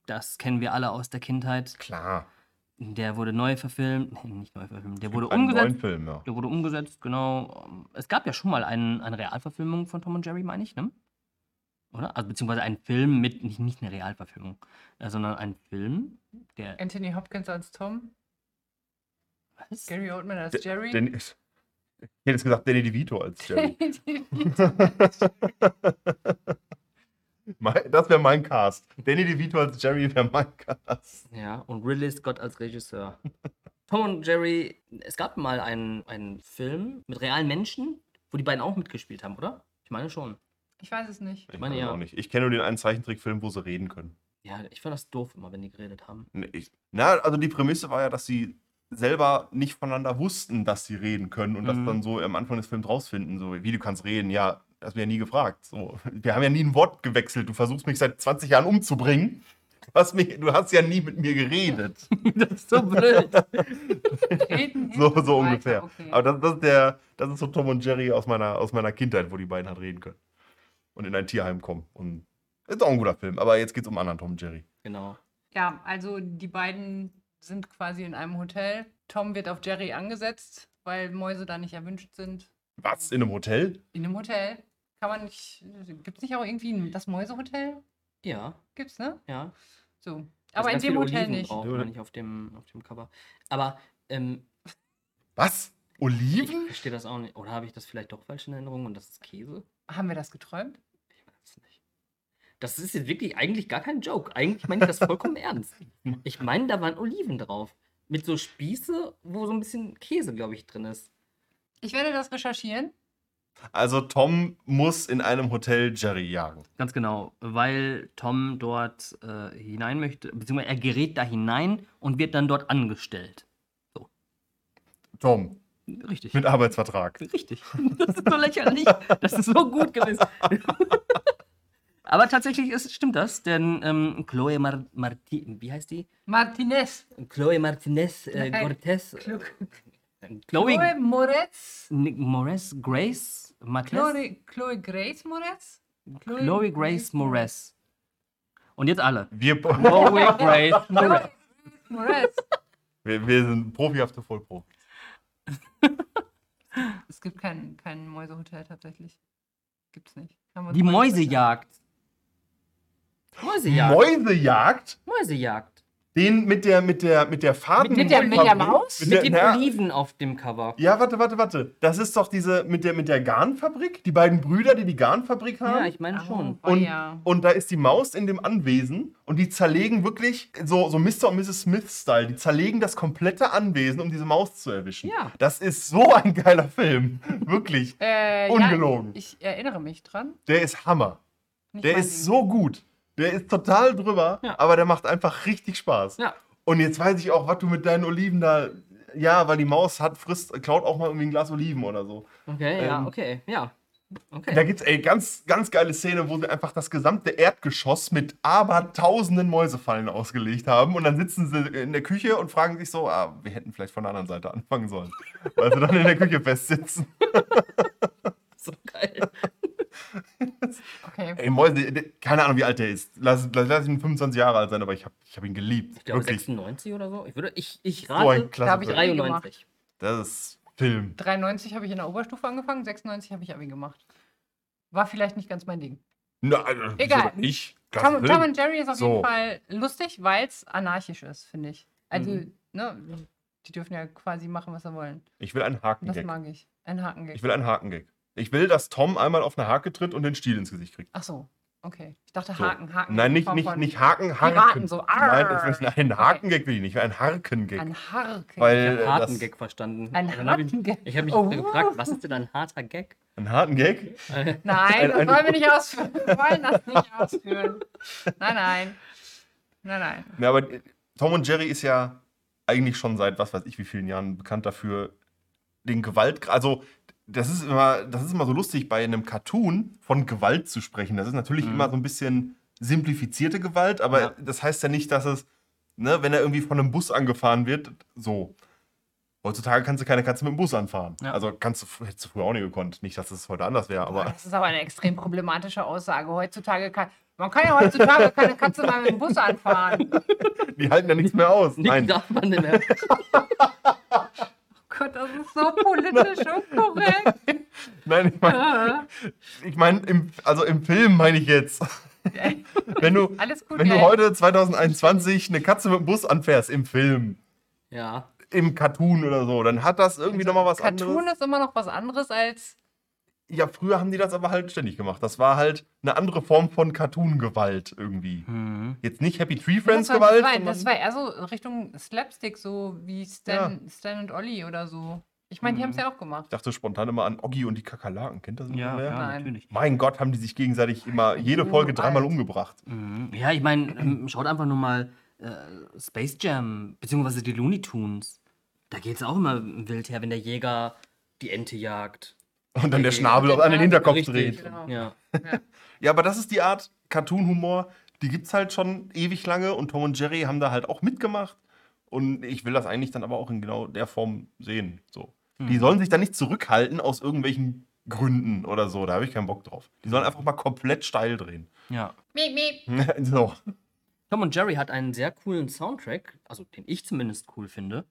das kennen wir alle aus der Kindheit. Klar. Der wurde neu verfilmt. Nee, nicht neu verfilmt. Der wurde Einen neuen umgesetzt. Film, ja. Der wurde umgesetzt, genau. Es gab ja schon mal einen, eine Realverfilmung von Tom und Jerry, meine ich, ne? Oder? Also beziehungsweise einen Film mit, nicht, nicht eine Realverfilmung, äh, sondern ein Film, der. Anthony Hopkins als Tom, Was? Gary Oldman als Jerry. Danny, ich hätte jetzt gesagt Danny DeVito als Jerry. Das wäre mein Cast. Danny DeVito als Jerry wäre mein Cast. Ja, und Ridley Scott als Regisseur. Tom und Jerry, es gab mal einen, einen Film mit realen Menschen, wo die beiden auch mitgespielt haben, oder? Ich meine schon. Ich weiß es nicht. Ich meine, ja. auch nicht. Ich kenne nur den einen Zeichentrickfilm, wo sie reden können. Ja, ich fand das doof immer, wenn die geredet haben. Nee, Ich, na, also die Prämisse war ja, dass sie selber nicht voneinander wussten, dass sie reden können und das Mhm. dann so am Anfang des Films rausfinden. So, wie du kannst reden, ja, hast mir ja nie gefragt. So, wir haben ja nie ein Wort gewechselt. Du versuchst mich seit 20 Jahren umzubringen. Du hast, mich, du hast ja nie mit mir geredet. das ist so blöd. Reden, So, so ungefähr. okay. Aber das, das, ist der, das ist so Tom und Jerry aus meiner, aus meiner Kindheit, wo die beiden halt reden können. Und in ein Tierheim kommen. Und ist auch ein guter Film. Aber jetzt geht es um anderen Tom und Jerry. genau. Ja, also die beiden sind quasi in einem Hotel. Tom wird auf Jerry angesetzt, weil Mäuse da nicht erwünscht sind. Was? In einem Hotel? In einem Hotel. Kann man nicht. Gibt es nicht auch irgendwie ein- das Mäusehotel? Ja, Gibt's, ne? ja. So. Da ist Aber in dem Hotel Oliven nicht. Drauf, Ja. ich auf dem, auf dem Cover. Aber ähm, Was? ich Oliven? verstehe das auch nicht. Oder habe ich das vielleicht doch falsch in Erinnerung und das ist Käse? Haben wir das geträumt? Ich weiß es nicht. Das ist jetzt wirklich eigentlich gar kein Joke. Eigentlich meine ich das vollkommen ernst. Ich meine, da waren Oliven drauf. Mit so Spieße, wo so ein bisschen Käse, glaube ich, drin ist. Ich werde das recherchieren. Also Tom muss in einem Hotel Jerry jagen. Ganz genau, weil Tom dort äh, hinein möchte, beziehungsweise er gerät da hinein und wird dann dort angestellt. Tom, Richtig. mit Arbeitsvertrag. Richtig. Das ist so lächerlich. Das ist so gut gewesen. Aber tatsächlich ist, stimmt das, denn ähm, Chloe Mar Marti wie heißt die? Martinez. Chloe Martinez äh, Nein. Cortez. Chlo- Chloe, Chloe Moretz. Moretz, Grace Marquez. Chloe, Chloe Grace Moretz? Chloe Grace Moretz. Und jetzt alle. Wir, Chloe Grace Moretz. Moretz. wir, wir sind profihafte Vollprofis. Es gibt kein, kein Mäusehotel tatsächlich. Gibt's nicht. Die Mäusejagd. Mäusejagd. Mäusejagd? Mäusejagd. Den mit der, mit der, mit der Faden. Mit der- mit der Maus? Mit Mit der, den na, Oliven auf dem Cover. ja, warte, warte, warte. Das ist doch diese mit der, mit der Garnfabrik? Die beiden Brüder, die die Garnfabrik haben? Ja, ich meine schon. Oh, und, ja. und da ist die Maus in dem Anwesen und die zerlegen wirklich so, so Mr. und Mrs. Smith-Style. Die zerlegen das komplette Anwesen, um diese Maus zu erwischen. Ja. Das ist so ein geiler Film. Wirklich. Äh, Ungelogen. Ja, ich erinnere mich dran. Der ist Hammer. Nicht Der ist Ding. so gut. Der ist total drüber, Ja. aber der macht einfach richtig Spaß. Ja. Und jetzt weiß ich auch, was du mit deinen Oliven da. Ja, weil die Maus hat, frisst, klaut auch mal irgendwie ein Glas Oliven oder so. Okay, ja, Ähm, okay, ja. Okay. Da gibt's ey ganz, ganz geile Szene, wo sie einfach das gesamte Erdgeschoss mit abertausenden Mäusefallen ausgelegt haben. Und dann sitzen sie in der Küche und fragen sich so, ah, wir hätten vielleicht von der anderen Seite anfangen sollen. Weil sie dann in der Küche festsitzen. so geil. Okay. Ey, Mäuse, keine Ahnung, wie alt der ist. Lass, lass, lass ihn 25 Jahre alt sein, aber ich habe ich hab ihn geliebt. Ich glaube Wirklich. 96 oder so. Ich würde, ich, ich rate Da hab ich klasse Abi 93. Das ist Film. 93 habe ich in der Oberstufe angefangen, 96 habe ich Abi gemacht. War vielleicht nicht ganz mein Ding. Na, also, Egal. Ich. Tom, Klasse Tom und Jerry ist auf So. jeden Fall lustig, weil es anarchisch ist, finde ich. Also, Mhm. ne, die dürfen ja quasi machen, was sie wollen. Ich will einen Das Hakengag. mag ich. Ein Hakengag. Ich will einen Hakengag. Ich will, dass Tom einmal auf eine Hake tritt und den Stiel ins Gesicht kriegt. Ach so, okay. Ich dachte So. Haken, Haken. Nein, in nicht, nicht, nicht Haken, Harken. Piraten, so. Nein, Arr. ich will, nein, Hakengag will ich nicht. Ein Harkengag. Ein Haken. Weil Ich habe das, harten Gag verstanden. Ein Dann hab ich, ich habe mich Oh. gefragt, was ist denn ein harter Gag? einen harten Gag? Nein, Ein- das ein- wollen wir nicht ausführen. Wir wollen das nicht ausführen. Nein, nein. Nein, nein. Ja, aber Tom und Jerry ist ja eigentlich schon seit was weiß ich wie vielen Jahren bekannt dafür, den Gewalt. Also, das ist immer, das ist immer so lustig, bei einem Cartoon von Gewalt zu sprechen. Das ist natürlich Mhm. immer so ein bisschen simplifizierte Gewalt, aber Ja. das heißt ja nicht, dass es, ne, wenn er irgendwie von einem Bus angefahren wird, so. Heutzutage kannst du keine Katze mit dem Bus anfahren. Ja. Also kannst du, hättest du früher auch nicht gekonnt. Nicht, dass es heute anders wäre, aber das ist aber eine extrem problematische Aussage. Heutzutage kann man kann ja heutzutage keine Katze mal mit dem Bus anfahren. Die halten ja nichts mehr aus. Nein. darf man nicht mehr. Gott, das ist so politisch unkorrekt. Nein, ich meine, ich mein, im, also im Film meine ich jetzt. Wenn du, Alles gut, wenn du heute 2021 eine Katze mit dem Bus anfährst im Film, Ja. im Cartoon oder so, dann hat das irgendwie nochmal was Cartoon anderes. ist immer noch was anderes als. Ja, früher haben die das aber halt ständig gemacht. Das war halt eine andere Form von Cartoon-Gewalt irgendwie. Mhm. Jetzt nicht Happy Tree Das Friends war, Gewalt. das, war, sondern- das war eher so Richtung Slapstick, so wie Stan, Stan und Ollie oder so. Ich meine, die Mhm. haben es ja auch gemacht. ich dachte spontan immer an Oggi und die Kakerlaken. Kennt das Ja, ja, Nein. natürlich. Mein Gott, haben die sich gegenseitig immer jede Folge dreimal umgebracht. Mhm. Ja, ich meine, ähm, schaut einfach nur mal äh, Space Jam, beziehungsweise die Looney Tunes. Da geht es auch immer wild her, wenn der Jäger die Ente jagt. Und dann der. Schnabel auf an den Hinterkopf Richtig. dreht. Genau. Ja. Ja, aber das ist die Art Cartoon-Humor, die gibt's halt schon ewig lange und Tom und Jerry haben da halt auch mitgemacht. Und ich will das eigentlich dann aber auch in genau der Form sehen. So. Die Mhm. sollen sich da nicht zurückhalten aus irgendwelchen Gründen oder so. Da habe ich keinen Bock drauf. Die sollen einfach mal komplett steil drehen. ja. Miep, miep. so. Tom und Jerry hat einen sehr coolen Soundtrack, also den ich zumindest cool finde,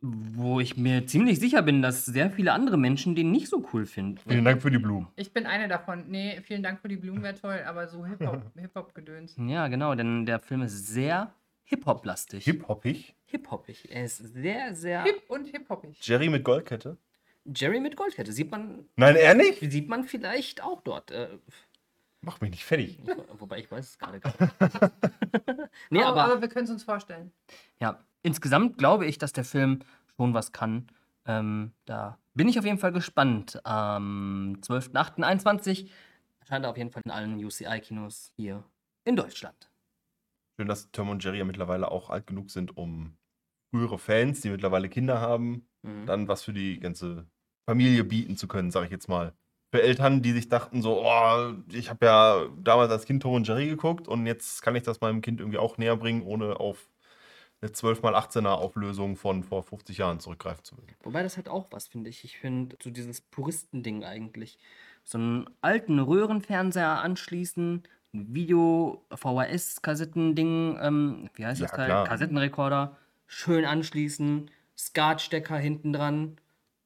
wo ich mir ziemlich sicher bin, dass sehr viele andere Menschen den nicht so cool finden. Vielen Dank für die Blumen. Ich bin eine davon. Nee, vielen Dank für die Blumen, wäre toll, aber so Hip-Hop- Hip-Hop-Gedöns. Ja, genau, denn der Film ist sehr Hip-Hop-lastig. Hip-Hoppig. Hip-Hoppig. Er ist sehr, sehr. Hip und hip-hoppig. Jerry mit Goldkette. Jerry mit Goldkette. Sieht man, Nein, er nicht? sieht man vielleicht auch dort. Äh, Mach mich nicht fertig. wobei ich weiß es gerade gar nicht. nee, aber, aber, aber wir können es uns vorstellen. ja, insgesamt glaube ich, dass der Film schon was kann. Ähm, da bin ich auf jeden Fall gespannt. Am 12.08.21 erscheint er auf jeden Fall in allen UCI-Kinos hier in Deutschland. Schön, dass Tom und Jerry ja mittlerweile auch alt genug sind, um frühere Fans, die mittlerweile Kinder haben, Mhm. dann was für die ganze Familie bieten zu können, sage ich jetzt mal. Für Eltern, die sich dachten so, oh, ich habe ja damals als Kind Tom und Jerry geguckt und jetzt kann ich das meinem Kind irgendwie auch näher bringen, ohne auf eine 12x18er Auflösung von vor 50 Jahren zurückgreifen zu müssen. Wobei das hat auch was, finde ich. Ich finde so dieses Puristending eigentlich. So einen alten Röhrenfernseher anschließen, ein Video-VHS-Kassettending, ähm, wie heißt Ja, das klar. Kassettenrekorder, schön anschließen, Skatstecker hinten dran.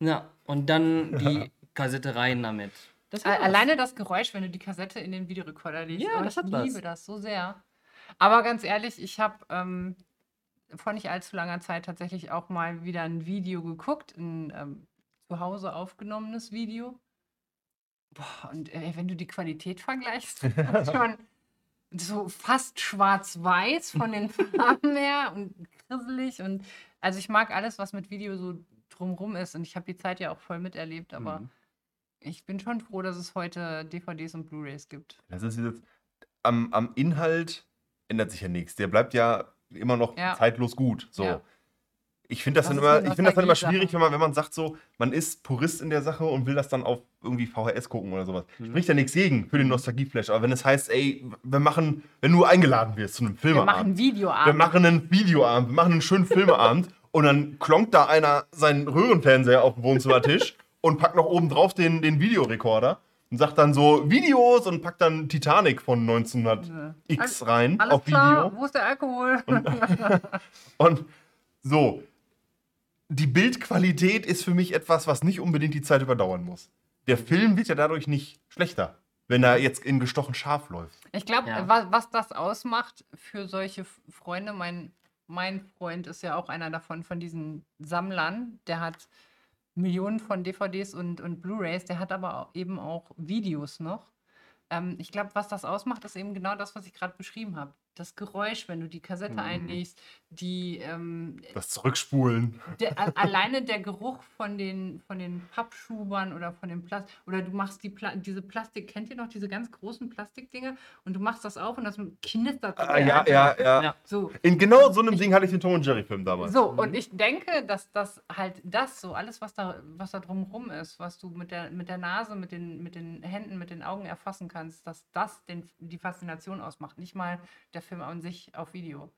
Ja, und dann die Kassette rein damit. Das. Alleine das Geräusch, wenn du die Kassette in den Videorekorder legst. Ja, oh, das ich hat was. liebe das so sehr. Aber ganz ehrlich, ich habe ähm, vor nicht allzu langer Zeit tatsächlich auch mal wieder ein Video geguckt, ein ähm, zu Hause aufgenommenes Video. Boah, und äh, wenn du die Qualität vergleichst, schon so fast schwarz-weiß von den Farben her und grisselig. Und also ich mag alles, was mit Video so drumrum ist. Und ich habe die Zeit ja auch voll miterlebt, aber Mhm. Ich bin schon froh, dass es heute DVDs und Blu-rays gibt. Das ist jetzt, am, am Inhalt ändert sich ja nichts. Der bleibt ja immer noch Ja. zeitlos gut. So. Ja. Ich finde das, Das dann immer, ich find das dann immer schwierig, wenn man, wenn man sagt so, man ist Purist in der Sache und will das dann auf irgendwie VHS gucken oder sowas. Mhm. Spricht ja nichts gegen für den Nostalgieflash. Aber wenn es heißt, ey, wir machen, wenn du eingeladen wirst zu einem Wir machen Filmeabend, Videoabend. wir machen einen Videoabend, wir machen einen schönen Filmeabend und dann klonkt da einer seinen Röhrenfernseher auf den Wohnzimmertisch und packt noch oben drauf den, den Videorekorder und sagt dann so Videos und packt dann Titanic von 1900X rein Alles auf klar, Video. wo ist der Alkohol? Und so, die Bildqualität ist für mich etwas, was nicht unbedingt die Zeit überdauern muss. Der Film wird ja dadurch nicht schlechter, wenn er jetzt in gestochen scharf läuft. Ich glaube, Ja. was, was das ausmacht für solche Freunde, mein, mein Freund ist ja auch einer davon, von diesen Sammlern, der hat Millionen von DVDs und, und Blu-rays, der hat aber auch eben auch Videos noch. Ähm, ich glaube, was das ausmacht, ist eben genau das, was ich gerade beschrieben habe. Das Geräusch, wenn du die Kassette Mhm. einlegst, die ähm, Das Zurückspulen. der, a- alleine der Geruch von den, von den Pappschubern oder von dem Plastik, oder du machst die Pla diese Plastik, kennt ihr noch diese ganz großen Plastikdinger? Und du machst das auf und das knistert. so Ah, ja, ja, ja, Ja. So, In genau so einem Ding hatte ich den Tom und Jerry Film damals. so, und ich denke, dass das halt das so, alles, was da, was da drumherum ist, was du mit der, mit der Nase, mit den, mit den Händen, mit den Augen erfassen kannst, dass das den, die Faszination ausmacht. Nicht mal der Film an sich auf Video.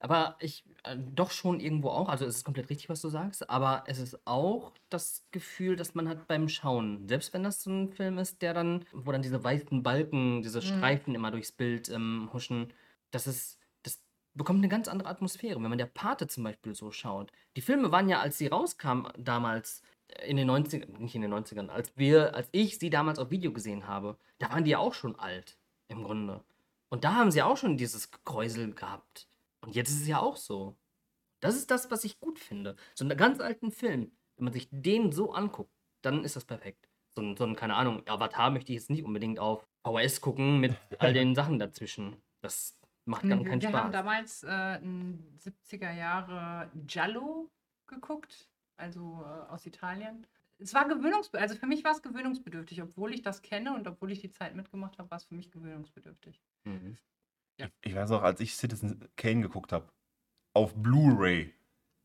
Aber ich äh, doch schon irgendwo auch, also es ist komplett richtig, was du sagst, aber es ist auch das Gefühl, dass man hat beim Schauen, selbst wenn das so ein Film ist, der dann, wo dann diese weißen Balken, diese Streifen immer durchs Bild ähm, huschen, das ist, das bekommt eine ganz andere Atmosphäre, wenn man der Pate zum Beispiel so schaut. Die Filme waren ja, als sie rauskamen damals, äh, in den 90ern, nicht in den 90ern, als wir, als ich sie damals auf Video gesehen habe, da waren die ja auch schon alt, im Grunde. Und da haben sie auch schon dieses Gekräusel gehabt. Und jetzt ist es ja auch so. Das ist das, was ich gut finde. So einen ganz alten Film, wenn man sich den so anguckt, dann ist das perfekt. So ein, so ein keine Ahnung, Avatar möchte ich jetzt nicht unbedingt auf VHS gucken mit all den Sachen dazwischen. Das macht dann keinen wir haben Spaß. damals äh, ein 70er Jahre Giallo geguckt, also äh, aus Italien. Es war gewöhnungsbedürftig, also für mich war es gewöhnungsbedürftig, obwohl ich das kenne und obwohl ich die Zeit mitgemacht habe, war es für mich gewöhnungsbedürftig. Mhm. Ich weiß noch, als ich Citizen Kane geguckt habe, auf Blu-ray,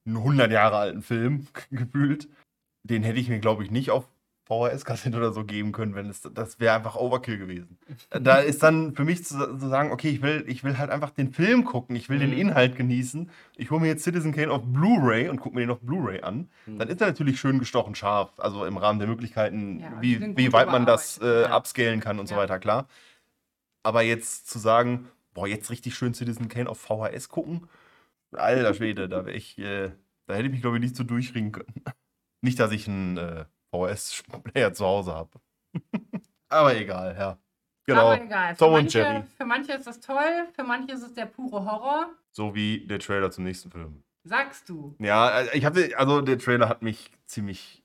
einen 100 Jahre alten Film gefühlt, den hätte ich mir, glaube ich, nicht auf VHS-Kassette oder so geben können, wenn es, das wäre einfach Overkill gewesen. Da ist dann für mich zu, zu sagen, okay, ich will, ich will halt einfach den Film gucken, ich will den Mhm. Inhalt genießen. Ich hole mir jetzt Citizen Kane auf Blu-ray und gucke mir den auf Blu-ray an. Mhm. Dann ist er natürlich schön gestochen scharf, also im Rahmen der Möglichkeiten, Ja, wie, wie weit man das äh, ja. upscalen kann und so Ja. weiter, klar. Aber jetzt zu sagen, boah, jetzt richtig schön Citizen Kane auf VHS gucken, alter Schwede, da wäre ich, äh, da hätte ich mich, glaube ich, nicht so durchringen können. Nicht, dass ich einen äh, VHS-Player zu Hause habe. Aber egal, ja. Genau. Aber egal. Für Tom und manche, Jerry. für manche ist das toll, für manche ist es der pure Horror. So wie der Trailer zum nächsten Film. Sagst du. Ja, äh, ich hatte, also der Trailer hat mich ziemlich.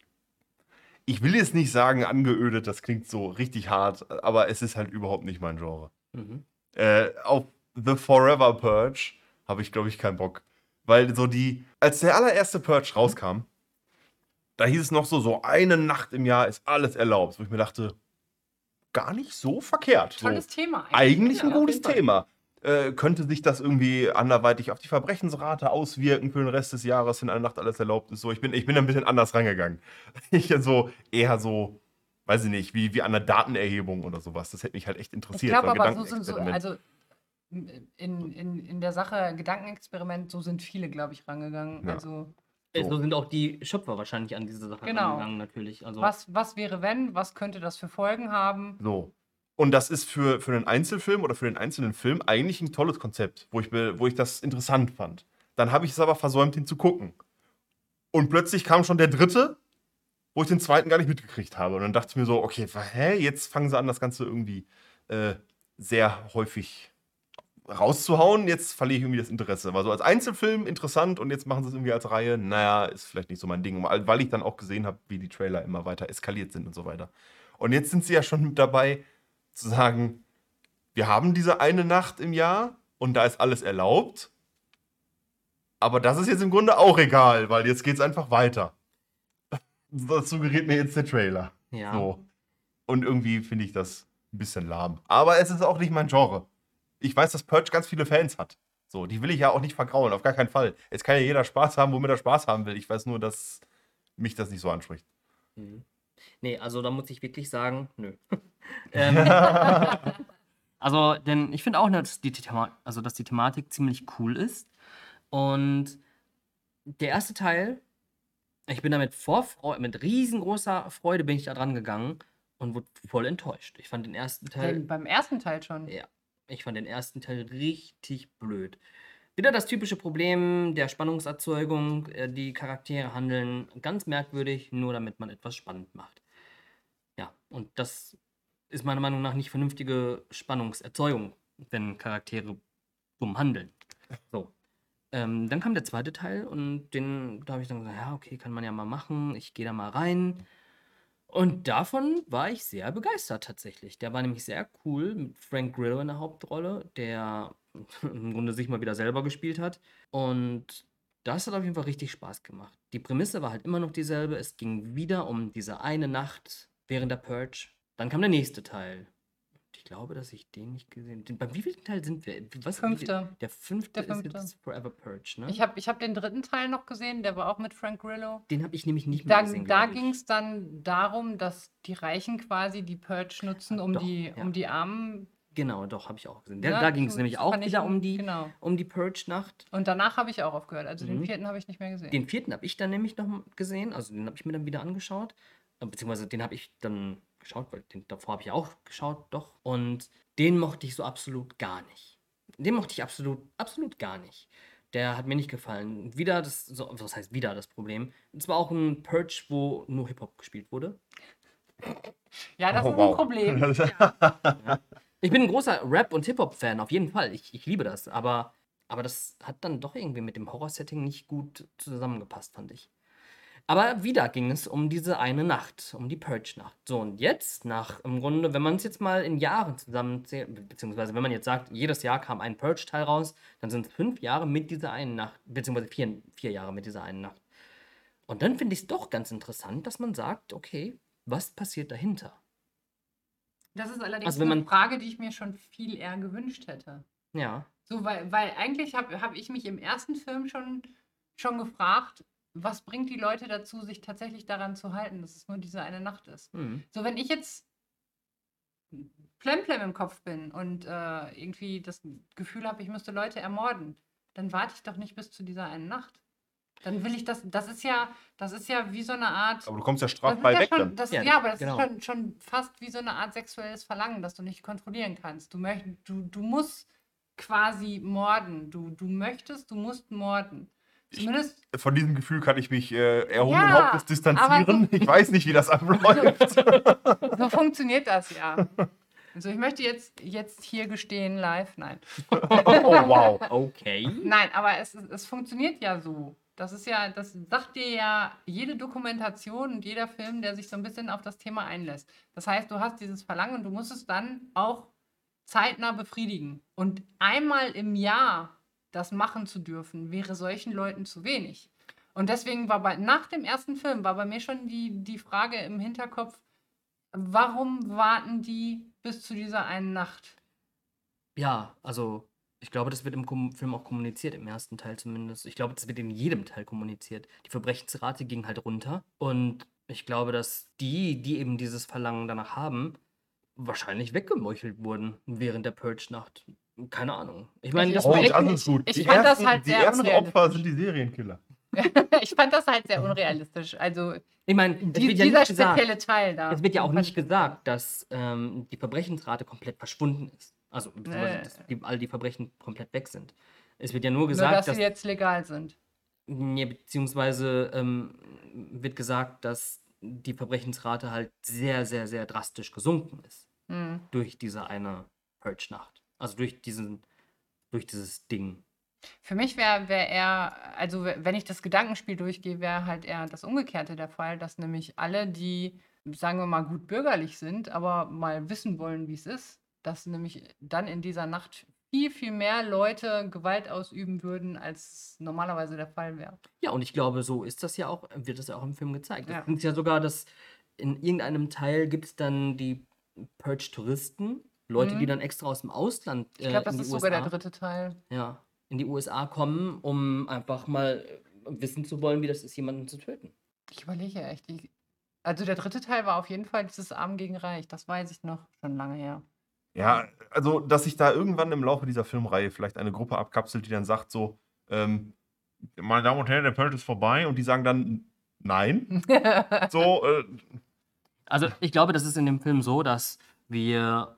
Ich will jetzt nicht sagen angeödet, das klingt so richtig hart, aber es ist halt überhaupt nicht mein Genre. Mhm. Äh, auf The Forever Purge habe ich, glaube ich, keinen Bock. Weil so die, als der allererste Purge rauskam, da hieß es noch so, so eine Nacht im Jahr ist alles erlaubt. Wo ich mir dachte, gar nicht so verkehrt. So. Tolles Thema. Eigentlich ein Ja, gutes. Thema. Äh, könnte sich das irgendwie anderweitig auf die Verbrechensrate auswirken für den Rest des Jahres, wenn eine Nacht alles erlaubt ist? So, ich bin, ich bin ein bisschen anders rangegangen. Ich so eher so, weiß ich nicht, wie, wie an einer Datenerhebung oder sowas. Das hätte mich halt echt Ich interessiert. glaube beim aber, so sind so, also in, in, in der Sache Gedankenexperiment, so sind viele, glaube ich, rangegangen. Ja. Also, So. So sind auch die Schöpfer wahrscheinlich an diese Sache Genau. angegangen, natürlich. Also, was, was wäre, wenn? Was könnte das für Folgen haben? So. Und das ist für, für einen Einzelfilm oder für den einzelnen Film eigentlich ein tolles Konzept, wo ich, wo ich das interessant fand. Dann habe ich es aber versäumt, ihn zu gucken. Und plötzlich kam schon der dritte, wo ich den zweiten gar nicht mitgekriegt habe. Und dann dachte ich mir so, okay, hä, jetzt fangen sie an, das Ganze irgendwie äh, sehr häufig rauszuhauen. Jetzt verliere ich irgendwie das Interesse. War so als Einzelfilm interessant und jetzt machen sie es irgendwie als Reihe. Naja, ist vielleicht nicht so mein Ding, weil ich dann auch gesehen habe, wie die Trailer immer weiter eskaliert sind und so weiter. Und jetzt sind sie ja schon mit dabei, zu sagen, wir haben diese eine Nacht im Jahr und da ist alles erlaubt. Aber das ist jetzt im Grunde auch egal, weil jetzt geht es einfach weiter. Das suggeriert mir jetzt der Trailer. ja. So. Und irgendwie finde ich das ein bisschen lahm. Aber es ist auch nicht mein Genre. Ich weiß, dass Purge ganz viele Fans hat. So, die will ich ja auch nicht vergrauen, auf gar keinen Fall. Es kann ja jeder Spaß haben, womit er Spaß haben will. Ich weiß nur, dass mich das nicht so anspricht. Mhm. Nee, also da muss ich wirklich sagen, nö. ähm, also, denn ich finde auch, dass die, Thema also, dass die Thematik ziemlich cool ist. Und der erste Teil, ich bin damit Vorfreude, mit riesengroßer Freude bin ich da dran gegangen und wurde voll enttäuscht. Ich fand den ersten Teil. Denn beim ersten Teil schon. Ja, ich fand den ersten Teil richtig blöd. Wieder das typische Problem der Spannungserzeugung. äh, Die Charaktere handeln ganz merkwürdig, nur damit man etwas spannend macht. Ja, und das ist meiner Meinung nach nicht vernünftige Spannungserzeugung, wenn Charaktere dumm handeln. So. Ähm, dann kam der zweite Teil und den, da habe ich dann gesagt, ja, okay, kann man ja mal machen. Ich gehe da mal rein. Und davon war ich sehr begeistert tatsächlich. Der war nämlich sehr cool mit Frank Grillo in der Hauptrolle, der im Grunde sich mal wieder selber gespielt hat. Und das hat auf jeden Fall richtig Spaß gemacht. Die Prämisse war halt immer noch dieselbe. Es ging wieder um diese eine Nacht während der Purge. Dann kam der nächste Teil. Ich glaube, dass ich den nicht gesehen habe. Beim wievielten Teil sind wir? Was, Fünfte. Der fünfte, Der fünfte. ist jetzt Forever Purge, ne? Ich habe ich hab den dritten Teil noch gesehen, der war auch mit Frank Grillo. den habe ich nämlich nicht mehr Da, gesehen. da ging es dann darum, dass die Reichen quasi die Purge nutzen, um, Doch, die, ja. um die Armen. Genau, doch, habe ich auch gesehen. Der, ne, da ging es nämlich auch wieder um die, Genau. um die Purge-Nacht. Und danach habe ich auch aufgehört. Also den Mhm. vierten habe ich nicht mehr gesehen. Den vierten habe ich dann nämlich noch gesehen, also den habe ich mir dann wieder angeschaut. Äh, Beziehungsweise den habe ich dann geschaut, weil den davor habe ich ja auch geschaut, doch. Und den mochte ich so absolut gar nicht. Den mochte ich absolut, absolut gar nicht. Der hat mir nicht gefallen. Wieder das, so, was heißt wieder das Problem? Es war auch ein Purge, wo nur Hip-Hop gespielt wurde. ja, das Oh, ist wow. ein Problem. Ich bin ein großer Rap- und Hip-Hop-Fan, auf jeden Fall. Ich, ich liebe das. Aber, aber das hat dann doch irgendwie mit dem Horror-Setting nicht gut zusammengepasst, fand ich. Aber wieder ging es um diese eine Nacht, um die Purge-Nacht. So, und jetzt, nach im Grunde, wenn man es jetzt mal in Jahren zusammenzählt, be- beziehungsweise wenn man jetzt sagt, jedes Jahr kam ein Purge-Teil raus, dann sind es fünf Jahre mit dieser einen Nacht, beziehungsweise vier, vier Jahre mit dieser einen Nacht. Und dann finde ich es doch ganz interessant, dass man sagt, okay, was passiert dahinter? Das ist allerdings Also eine Frage, die ich mir schon viel eher gewünscht hätte. Ja. So, weil, weil eigentlich habe hab ich mich im ersten Film schon, schon gefragt, was bringt die Leute dazu, sich tatsächlich daran zu halten, dass es nur diese eine Nacht ist. Hm. So, wenn ich jetzt plemplem im Kopf bin und äh, irgendwie das Gefühl habe, ich müsste Leute ermorden, dann warte ich doch nicht bis zu dieser einen Nacht. Dann will ich das, das ist ja, das ist ja wie so eine Art. Aber du kommst ja straffrei ja weg schon, dann. das, Ja, ja, aber das genau. ist schon, schon fast wie so eine Art sexuelles Verlangen, das du nicht kontrollieren kannst. Du, möcht, du, du musst quasi morden. Du, du möchtest, du musst morden. Zumindest Von diesem Gefühl kann ich mich äh, erhobenen Ja, Hauptes distanzieren. aber- Ich weiß nicht, wie das abläuft. so funktioniert das ja. Also ich möchte jetzt, jetzt hier gestehen, live. Nein. oh, wow. Okay. Nein, aber es, es funktioniert ja so. Das ist ja, das sagt dir ja jede Dokumentation und jeder Film, der sich so ein bisschen auf das Thema einlässt. Das heißt, du hast dieses Verlangen und du musst es dann auch zeitnah befriedigen. Und einmal im Jahr das machen zu dürfen, wäre solchen Leuten zu wenig. Und deswegen war bei, nach dem ersten Film war bei mir schon die, die Frage im Hinterkopf, warum warten die bis zu dieser einen Nacht? Ja, also ich glaube, das wird im Film auch kommuniziert, im ersten Teil zumindest. Ich glaube, das wird in jedem Teil kommuniziert. Die Verbrechensrate ging halt runter. Und ich glaube, dass die, die eben dieses Verlangen danach haben, wahrscheinlich weggemeuchelt wurden während der Purge-Nacht. Keine Ahnung. Ich meine, das Oh, echt das ist gut. ich die fand das ersten, halt die sehr ersten unrealistisch. Opfer sind die Serienkiller. ich fand das halt sehr unrealistisch. Also Ich meine, die, ja dieser gesagt, spezielle Teil da. es wird ja auch nicht ich- gesagt, dass ähm, die Verbrechensrate komplett verschwunden ist. Also, beziehungsweise, Nee. dass die, all die Verbrechen komplett weg sind. Es wird ja nur Nur, gesagt, dass dass sie jetzt legal sind. Nee, beziehungsweise ähm, wird gesagt, dass die Verbrechensrate halt sehr, sehr, sehr drastisch gesunken ist Hm. durch diese eine Purge-Nacht. Also durch diesen, durch dieses Ding. Für mich wäre wär eher, also wenn ich das Gedankenspiel durchgehe, wäre halt eher das Umgekehrte der Fall, dass nämlich alle, die, sagen wir mal, gut bürgerlich sind, aber mal wissen wollen, wie es ist, dass nämlich dann in dieser Nacht viel, viel mehr Leute Gewalt ausüben würden, als normalerweise der Fall wäre. Ja, und ich glaube, so ist das ja auch, wird das ja auch im Film gezeigt. Ja. Es ja sogar, dass in irgendeinem Teil gibt es dann die Purge-Touristen, Leute, die Mhm. dann extra aus dem Ausland Ich äh, glaube, das in die ist USA, sogar der dritte Teil. ja, in die USA kommen, um einfach mal äh, wissen zu wollen, wie das ist, jemanden zu töten. Ich überlege echt. Ich, also der dritte Teil war auf jeden Fall dieses Arm gegen Reich. Das weiß ich noch schon lange her. Ja, also, dass sich da irgendwann im Laufe dieser Filmreihe vielleicht eine Gruppe abkapselt, die dann sagt so, ähm, meine Damen und Herren, der Purge ist vorbei und die sagen dann nein. So, äh, Also ich glaube, das ist in dem Film so, dass wir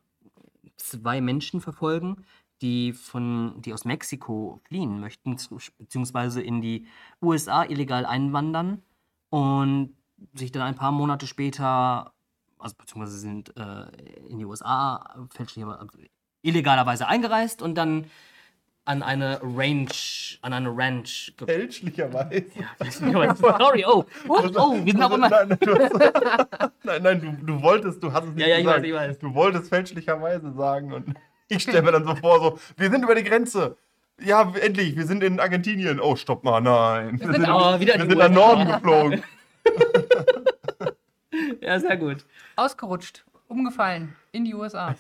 zwei Menschen verfolgen, die von, die aus Mexiko fliehen möchten, beziehungsweise in die USA illegal einwandern und sich dann ein paar Monate später, also beziehungsweise sind äh, in die USA fälschlicherweise, also illegalerweise eingereist und dann an eine Range, an eine Ranch Fälschlicherweise. Sorry, oh. What? Oh, wir sind auf einmal. Nein, nein, du hast, nein, nein du, du wolltest, du hast es nicht Ja, ja, ich gesagt. weiß, ich weiß. Du wolltest fälschlicherweise sagen und ich stelle mir dann so vor, so, wir sind über die Grenze. Ja, endlich, wir sind in Argentinien. Oh, stopp mal, nein. Wir sind auch wieder wir in sind nach. Norden geflogen. Ja, sehr gut. Ausgerutscht, umgefallen in die USA.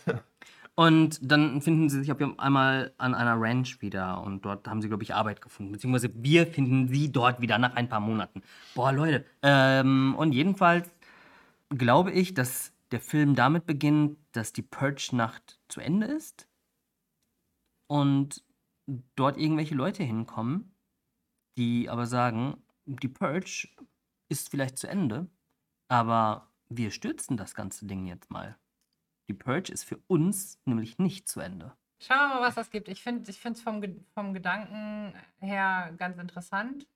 Und dann finden sie sich auf einmal an einer Ranch wieder und dort haben sie, glaube ich, Arbeit gefunden. Beziehungsweise wir finden sie dort wieder nach ein paar Monaten. Boah, Leute. Ähm, und jedenfalls glaube ich, dass der Film damit beginnt, dass die Purge-Nacht zu Ende ist und dort irgendwelche Leute hinkommen, die aber sagen, die Purge ist vielleicht zu Ende, aber wir stürzen das ganze Ding jetzt mal. Die Purge ist für uns nämlich nicht zu Ende. Schauen wir mal, was das gibt. Ich finde es vom, vom Gedanken her ganz interessant.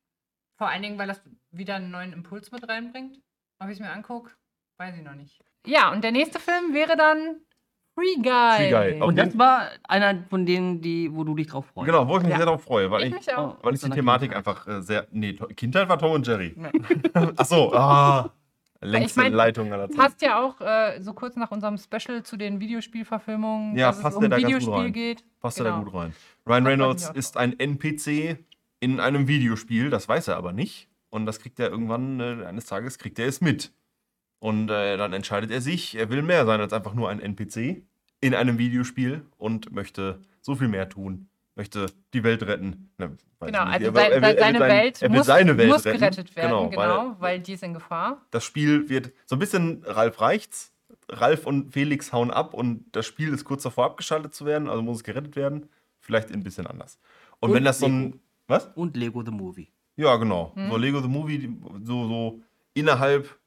Vor allen Dingen, weil das wieder einen neuen Impuls mit reinbringt. Ob ich es mir angucke, weiß ich noch nicht. Ja, und der nächste Film wäre dann Free Guy. Free Guy. Und das war einer von denen, die, wo du dich drauf freust. Genau, wo ich mich Ja. sehr darauf freue, weil Ich ich, mich auch. weil ich die Aus deiner Thematik Kindheit. einfach äh, sehr. Nee, Kindheit war Tom und Jerry. Nee. Achso, ah. Längste mein, Leitung aller Zeiten. Passt ja auch äh, so kurz nach unserem Special zu den Videospielverfilmungen, Ja, dass passt es um da Videospiel rein. geht. Passt Genau. da gut rein. Ryan Reynolds ist ein NPC in einem Videospiel, das weiß er aber nicht. Und das kriegt er irgendwann, äh, eines Tages kriegt er es mit. Und äh, dann entscheidet er sich, er will mehr sein als einfach nur ein NPC in einem Videospiel und möchte so viel mehr tun. Möchte die Welt retten. Ne, Genau, also Er sein, er er will seine sein- Welt, er will muss, seine Welt muss retten. gerettet werden, genau, weil weil, die ist in Gefahr. das Spiel wird so ein bisschen Ralf reicht's. Ralf und Felix hauen ab und das Spiel ist kurz davor abgeschaltet zu werden, also muss es gerettet werden. Vielleicht ein bisschen anders. Und, Und wenn das so ein. Lego. Was? Und Lego the Movie. Ja, genau. Mhm. So Lego the Movie, so, so innerhalb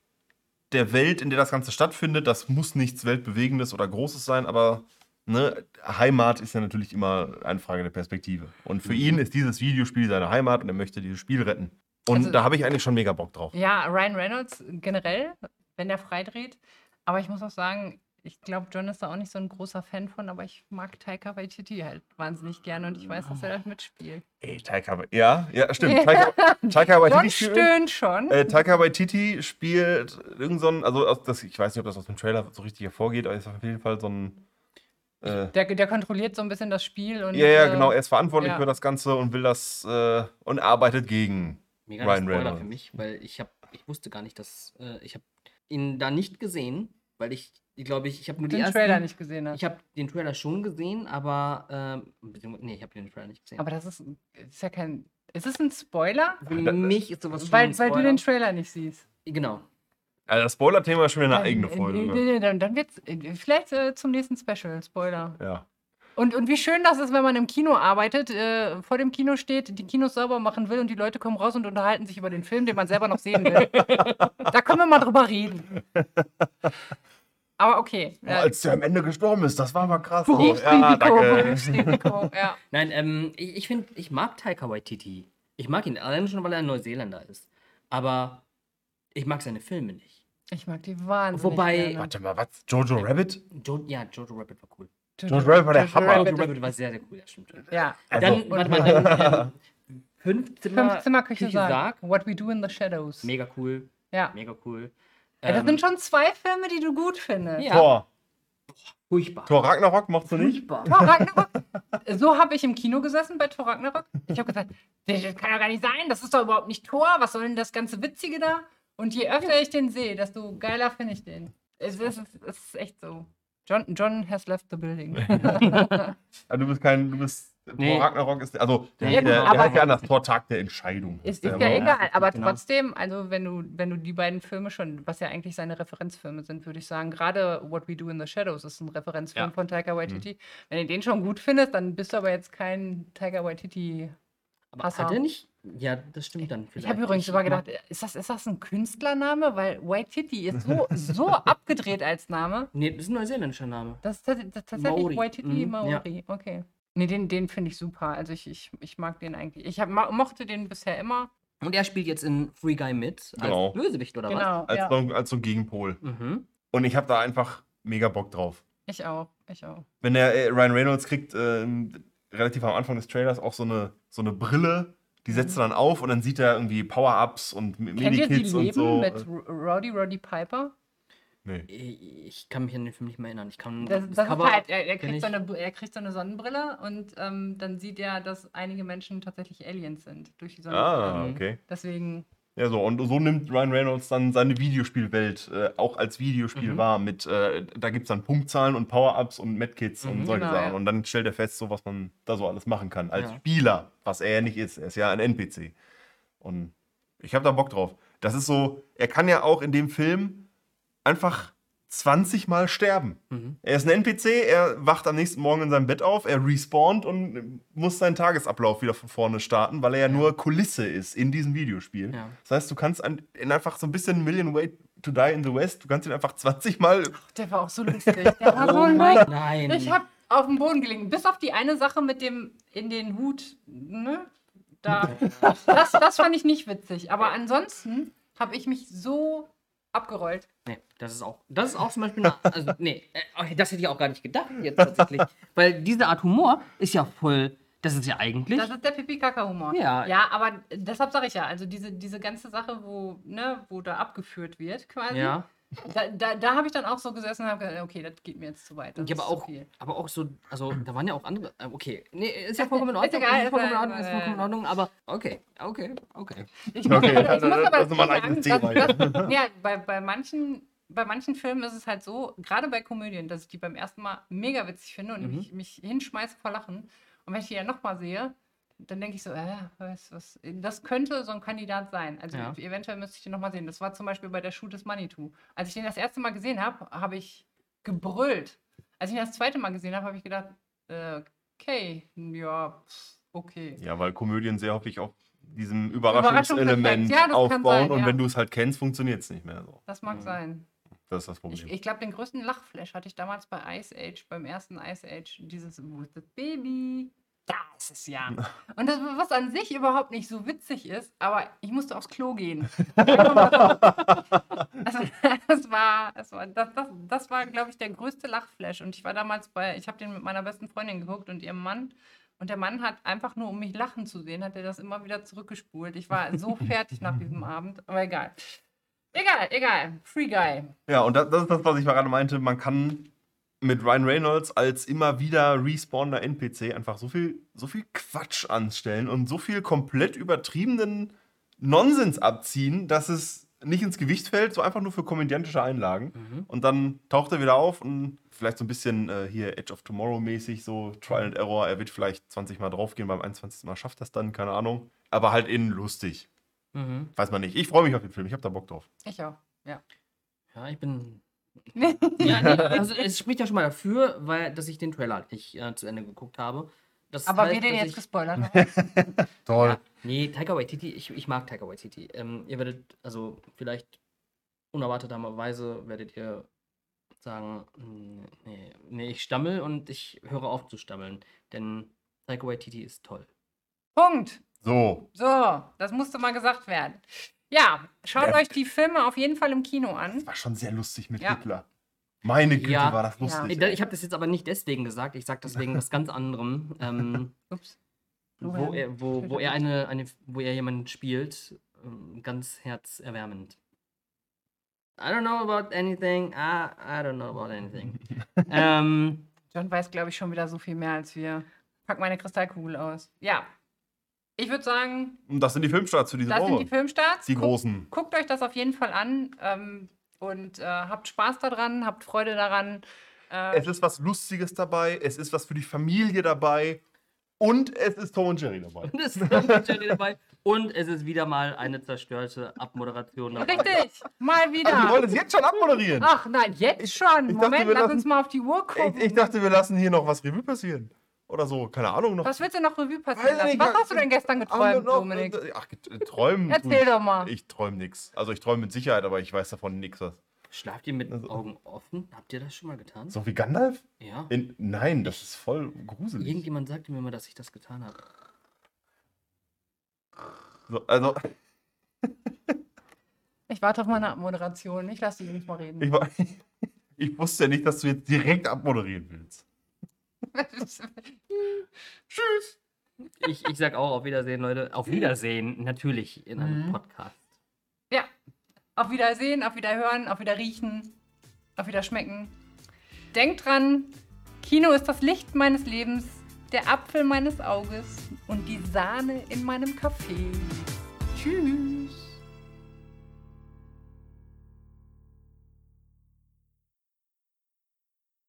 der Welt, in der das Ganze stattfindet, das muss nichts Weltbewegendes oder Großes sein, aber ne, Heimat ist ja natürlich immer eine Frage der Perspektive. Und für Mhm. ihn ist dieses Videospiel seine Heimat und er möchte dieses Spiel retten. Und Also- da habe ich eigentlich schon mega Bock drauf. Ja, Ryan Reynolds generell, wenn der freidreht. Aber ich muss auch sagen, ich glaube, John ist da auch nicht so ein großer Fan von, aber ich mag Taika Waititi halt wahnsinnig gerne und ich weiß, dass er da mitspielt. Ey, Taika, ja, ja, stimmt. Taika, Taika Waititi John spielt- stöhnt schon. Äh, Taika Waititi spielt irgend so ein, also das, ich weiß nicht, ob das aus dem Trailer so richtig hervorgeht, aber ist auf jeden Fall so ein. Äh, Der, der kontrolliert so ein bisschen das Spiel und. ja, ja, äh, genau, er ist verantwortlich ja. für das Ganze und will das äh, und arbeitet gegen. Mega Ryan Spoiler Reynolds. für mich, weil ich habe, ich wusste gar nicht, dass äh, ich habe ihn da nicht gesehen, weil ich, ich glaube ich, ich habe nur die den ersten, Trailer nicht gesehen hat. Ich habe den Trailer schon gesehen, aber ähm, nee, ich habe den Trailer nicht gesehen. Aber das ist, ist ja kein. Ist es ein Spoiler? für mich ist sowas schon Weil, ein weil du den Trailer nicht siehst. genau. Also das Spoiler-Thema ist schon wieder eine eigene Äh, Folge. äh, ne? äh, Dann, dann wird's vielleicht äh, zum nächsten Special, Spoiler. Ja. Und, und wie schön das ist, wenn man im Kino arbeitet, äh, vor dem Kino steht, die Kinos sauber machen will und die Leute kommen raus und unterhalten sich über den Film, den man selber noch sehen will. da können wir mal drüber reden. Aber okay. Oh, als der am Ende gestorben ist, das war mal krass. Berufsrisiko, ja, danke. Ja. Nein, ähm, ich, ich finde, ich mag Taika Waititi. Ich mag ihn, allein schon, weil er ein Neuseeländer ist. Aber ich mag seine Filme nicht. Ich mag die wahnsinnig Wobei- gerne. Warte mal, was? Jojo Rabbit? Jo ja, Jojo Rabbit war cool. Jojo Rabbit war der Jojo Hammer. Rabbit Jojo Rabbit war sehr, sehr cool, ja, stimmt. Ja. Also- Dann, warte mal, dann, ähm, fünf Zimmer, Fünf Zimmer Küche Küche Sarg. Sarg. What We Do in the Shadows. Mega cool, Ja. mega cool. ja. Das Ähm, sind schon zwei Filme, die du gut findest. Ja. Thor. furchtbar. Thor Ragnarok mochtest du nicht? Furchtbar. Thor Ragnarok. So habe ich im Kino gesessen bei Thor Ragnarok. Ich habe gesagt, das kann doch gar nicht sein. Das ist doch überhaupt nicht Thor. Was soll denn das ganze Witzige da? Und je öfter ich den sehe, desto geiler finde ich den. Es ist, es ist echt so. John, John has left the building. Also du bist kein, du bist. Nee. Thor Ragnarok ist. Also, der, Ja, der, der, aber- heißt ja anders Tor Tag der Entscheidung. Ist, Der ist ja egal, aber genau. trotzdem, also wenn du, wenn du die beiden Filme schon, was ja eigentlich seine Referenzfilme sind, würde ich sagen, gerade What We Do in the Shadows ist ein Referenzfilm Ja. von Taika Waititi. Mhm. Wenn du den schon gut findest, dann bist du aber jetzt kein Taika Waititi. Aber hat er nicht? Ja, das stimmt dann vielleicht. Ich habe übrigens immer gedacht, ist das, ist das ein Künstlername? Weil Waititi ist so, so abgedreht als Name. Nee, das ist ein neuseeländischer Name. Das ist tatsächlich Maori. Waititi Mhm, Maori. Okay. Nee, den, den finde ich super. Also ich, ich, ich mag den eigentlich. Ich hab, mochte den bisher immer. Und er spielt jetzt in Free Guy mit als Genau. Bösewicht, oder Genau. Als, ja. so, ein- als so ein Gegenpol. was? Mhm. Und ich habe da einfach mega Bock drauf. Ich auch. Ich auch. Wenn der äh, Ryan Reynolds kriegt, ähm, relativ am Anfang des Trailers auch so eine, so eine Brille, die setzt er dann auf und dann sieht er irgendwie Power-Ups und Kennt ihr die Medikits und Leben so. mit Roddy Roddy Piper? Nee. Ich kann mich an den Film nicht mehr erinnern. Ich kann Das, das das Cover ist halt, er, er, kriegt so eine, er kriegt so eine Sonnenbrille und ähm, dann sieht er, dass einige Menschen tatsächlich Aliens sind durch die Sonnenbrille. Ah, Mhm. okay. Deswegen, Ja, so, und so nimmt Ryan Reynolds dann seine Videospielwelt äh, auch als Videospiel Mhm. wahr. Mit, äh, da gibt es dann Punktzahlen und Power-Ups und Medkits und Mhm, solche genau, Sachen. ja. Und dann stellt er fest, so was man da so alles machen kann. Als Ja. Spieler, was er ja nicht ist. Er ist ja ein NPC. Und ich habe da Bock drauf. Das ist so, er kann ja auch in dem Film einfach 20 Mal sterben. Mhm. Er ist ein NPC, er wacht am nächsten Morgen in seinem Bett auf, er respawnt und muss seinen Tagesablauf wieder von vorne starten, weil er ja, nur Kulisse ist in diesem Videospiel. Ja. Das heißt, du kannst an, in einfach so ein bisschen Million Way to Die in the West, du kannst ihn einfach 20 Mal. der war auch so lustig. Der war so Oh mein, nein. Ich habe auf dem Boden gelegen. Bis auf die eine Sache mit dem in den Hut. Ne? Da, das, das fand ich nicht witzig. Aber ansonsten habe ich mich so abgerollt. Nee, das ist auch, das ist auch zum Beispiel, eine, also, nee, äh, das hätte ich auch gar nicht gedacht jetzt tatsächlich. Weil diese Art Humor ist ja voll, das ist ja eigentlich, Das ist der Pipi-Kaka-Humor. Ja. ja, aber deshalb sage ich ja, also diese, diese ganze Sache, wo, ne, wo da abgeführt wird quasi, ja, da, da, da habe ich dann auch so gesessen und habe gedacht, okay, das geht mir jetzt zu weit. Das ja, aber ist zu auch, viel. aber auch so, also da waren ja auch andere, äh, okay, nee, ist ja vollkommen in Ist Ordnung, egal, ist vollkommen in ist, Ordnung, ist äh, vollkommen in Ordnung, aber okay, okay, okay. Ich muss, Okay, aber, ich muss aber das ist mal ein dazu eigenes sagen, Thema, ja, bei, bei, manchen, bei manchen Filmen ist es halt so, gerade bei Komödien, dass ich die beim ersten Mal mega witzig finde und Mhm. mich, mich hinschmeiße vor Lachen. Und wenn ich die ja nochmal sehe, dann denke ich so, äh, was, was, das könnte so ein Kandidat sein. Also Ja. eventuell müsste ich den nochmal sehen. Das war zum Beispiel bei der Shoot des Manitou. Als ich den das erste Mal gesehen habe, habe ich gebrüllt. Als ich ihn das zweite Mal gesehen habe, habe ich gedacht, äh, okay, ja, okay. Ja, weil Komödien sehr häufig auf diesem. Überraschungselement Ja, das kann aufbauen sein, und ja. wenn du es halt kennst, funktioniert es nicht mehr so. Das mag Mhm. sein. Das ist das Ich, Problem. ich glaube, den größten Lachflash hatte ich damals bei Ice Age, beim ersten Ice Age, dieses ist das Baby? Da ist es ja. Und das, was an sich überhaupt nicht so witzig ist, aber ich musste aufs Klo gehen. also, das war, das war, das, das, das war glaube ich, der größte Lachflash. Und ich war damals bei, ich habe den mit meiner besten Freundin geguckt und ihrem Mann. Und der Mann hat einfach nur, um mich lachen zu sehen, hat er das immer wieder zurückgespult. Ich war so fertig nach diesem Abend, aber egal. Egal, egal. Free Guy. Ja, und das, das ist das, was ich gerade meinte. Man kann mit Ryan Reynolds als immer wieder respawnender NPC einfach so viel, so viel Quatsch anstellen und so viel komplett übertriebenen Nonsens abziehen, dass es nicht ins Gewicht fällt, so einfach nur für komödiantische Einlagen. Mhm. Und dann taucht er wieder auf und vielleicht so ein bisschen äh, hier Edge of Tomorrow mäßig, so Trial and Error. Er wird vielleicht 20 Mal draufgehen, beim 21. Mal schafft das dann, keine Ahnung. Aber halt innen lustig. Mhm. Weiß man nicht. Ich freue mich auf den Film, ich habe da Bock drauf. Ich auch. Ja. Ja, ich bin. Ja, nee, also es spricht ja schon mal dafür, weil dass ich den Trailer halt nicht äh, zu Ende geguckt habe. Das Aber heißt, wir den jetzt ich, gespoilert haben. Toll. ja, Nee, Taika Waititi, ich, ich mag Taika Waititi. Ähm, ihr werdet, also vielleicht unerwarteterweise werdet ihr sagen, "Mm, nee, nee, ich stammel und ich höre auf zu stammeln. Denn Taika Waititi ist toll. Punkt. So, So, das musste mal gesagt werden. Ja, schaut Ja. euch die Filme auf jeden Fall im Kino an. das war schon sehr lustig mit Ja. Hitler. Meine Güte, Ja. war das lustig. Ich, ich habe das jetzt aber nicht deswegen gesagt, ich sage das wegen was ganz anderem. Ähm, Ups. wo er, wo, wo er eine, eine, wo er jemanden spielt, ähm, ganz herzerwärmend. I don't know about anything. I, I don't know about anything. ähm, John weiß, glaube ich, schon wieder so viel mehr als wir. Pack meine Kristallkugel aus. Ja. Ich würde sagen, Und das sind die Filmstarts für diese das sind Woche. die Filmstarts. Die Guckt- großen. Guckt euch das auf jeden Fall an ähm, und äh, habt Spaß daran, habt Freude daran. Äh, Es ist was Lustiges dabei, es ist was für die Familie dabei und es ist Tom und Jerry dabei. und es ist Tom Jerry dabei. Und es ist wieder mal eine zerstörte Abmoderation dabei. richtig, mal Also, wir wieder. wollen es jetzt schon abmoderieren. Ach nein, jetzt schon. ich dachte, Moment, wir lass lassen- uns mal auf die Uhr gucken. Ich, ich dachte, wir lassen hier noch was Revue passieren. Oder so, keine Ahnung. Noch Was willst du noch Revue passieren ich lassen? nicht, Was hast du denn gestern geträumt, noch- Dominik? Ach, get- träumen. Erzähl doch mal. Ich träume nichts. Also, ich träume mit Sicherheit, aber ich weiß davon nichts. Schlaft ihr mit Also- Augen offen? Habt ihr das schon mal getan? So wie Gandalf? Ja. In, nein, das ist voll gruselig. Irgendjemand sagte mir mal, dass ich das getan habe. So, also, Ich warte auf meine Abmoderation. Ich lasse die Jungs mal reden. ich, war, ich wusste ja nicht, dass du jetzt direkt abmoderieren willst. Tschüss. Ich, ich sag auch auf Wiedersehen, Leute. Auf Wiedersehen, natürlich, in einem Mhm. Podcast. Ja, auf Wiedersehen, auf Wiederhören, auf Wiederriechen, auf Wiederschmecken. Denkt dran, Kino ist das Licht meines Lebens, der Apfel meines Auges und die Sahne in meinem Kaffee. Tschüss.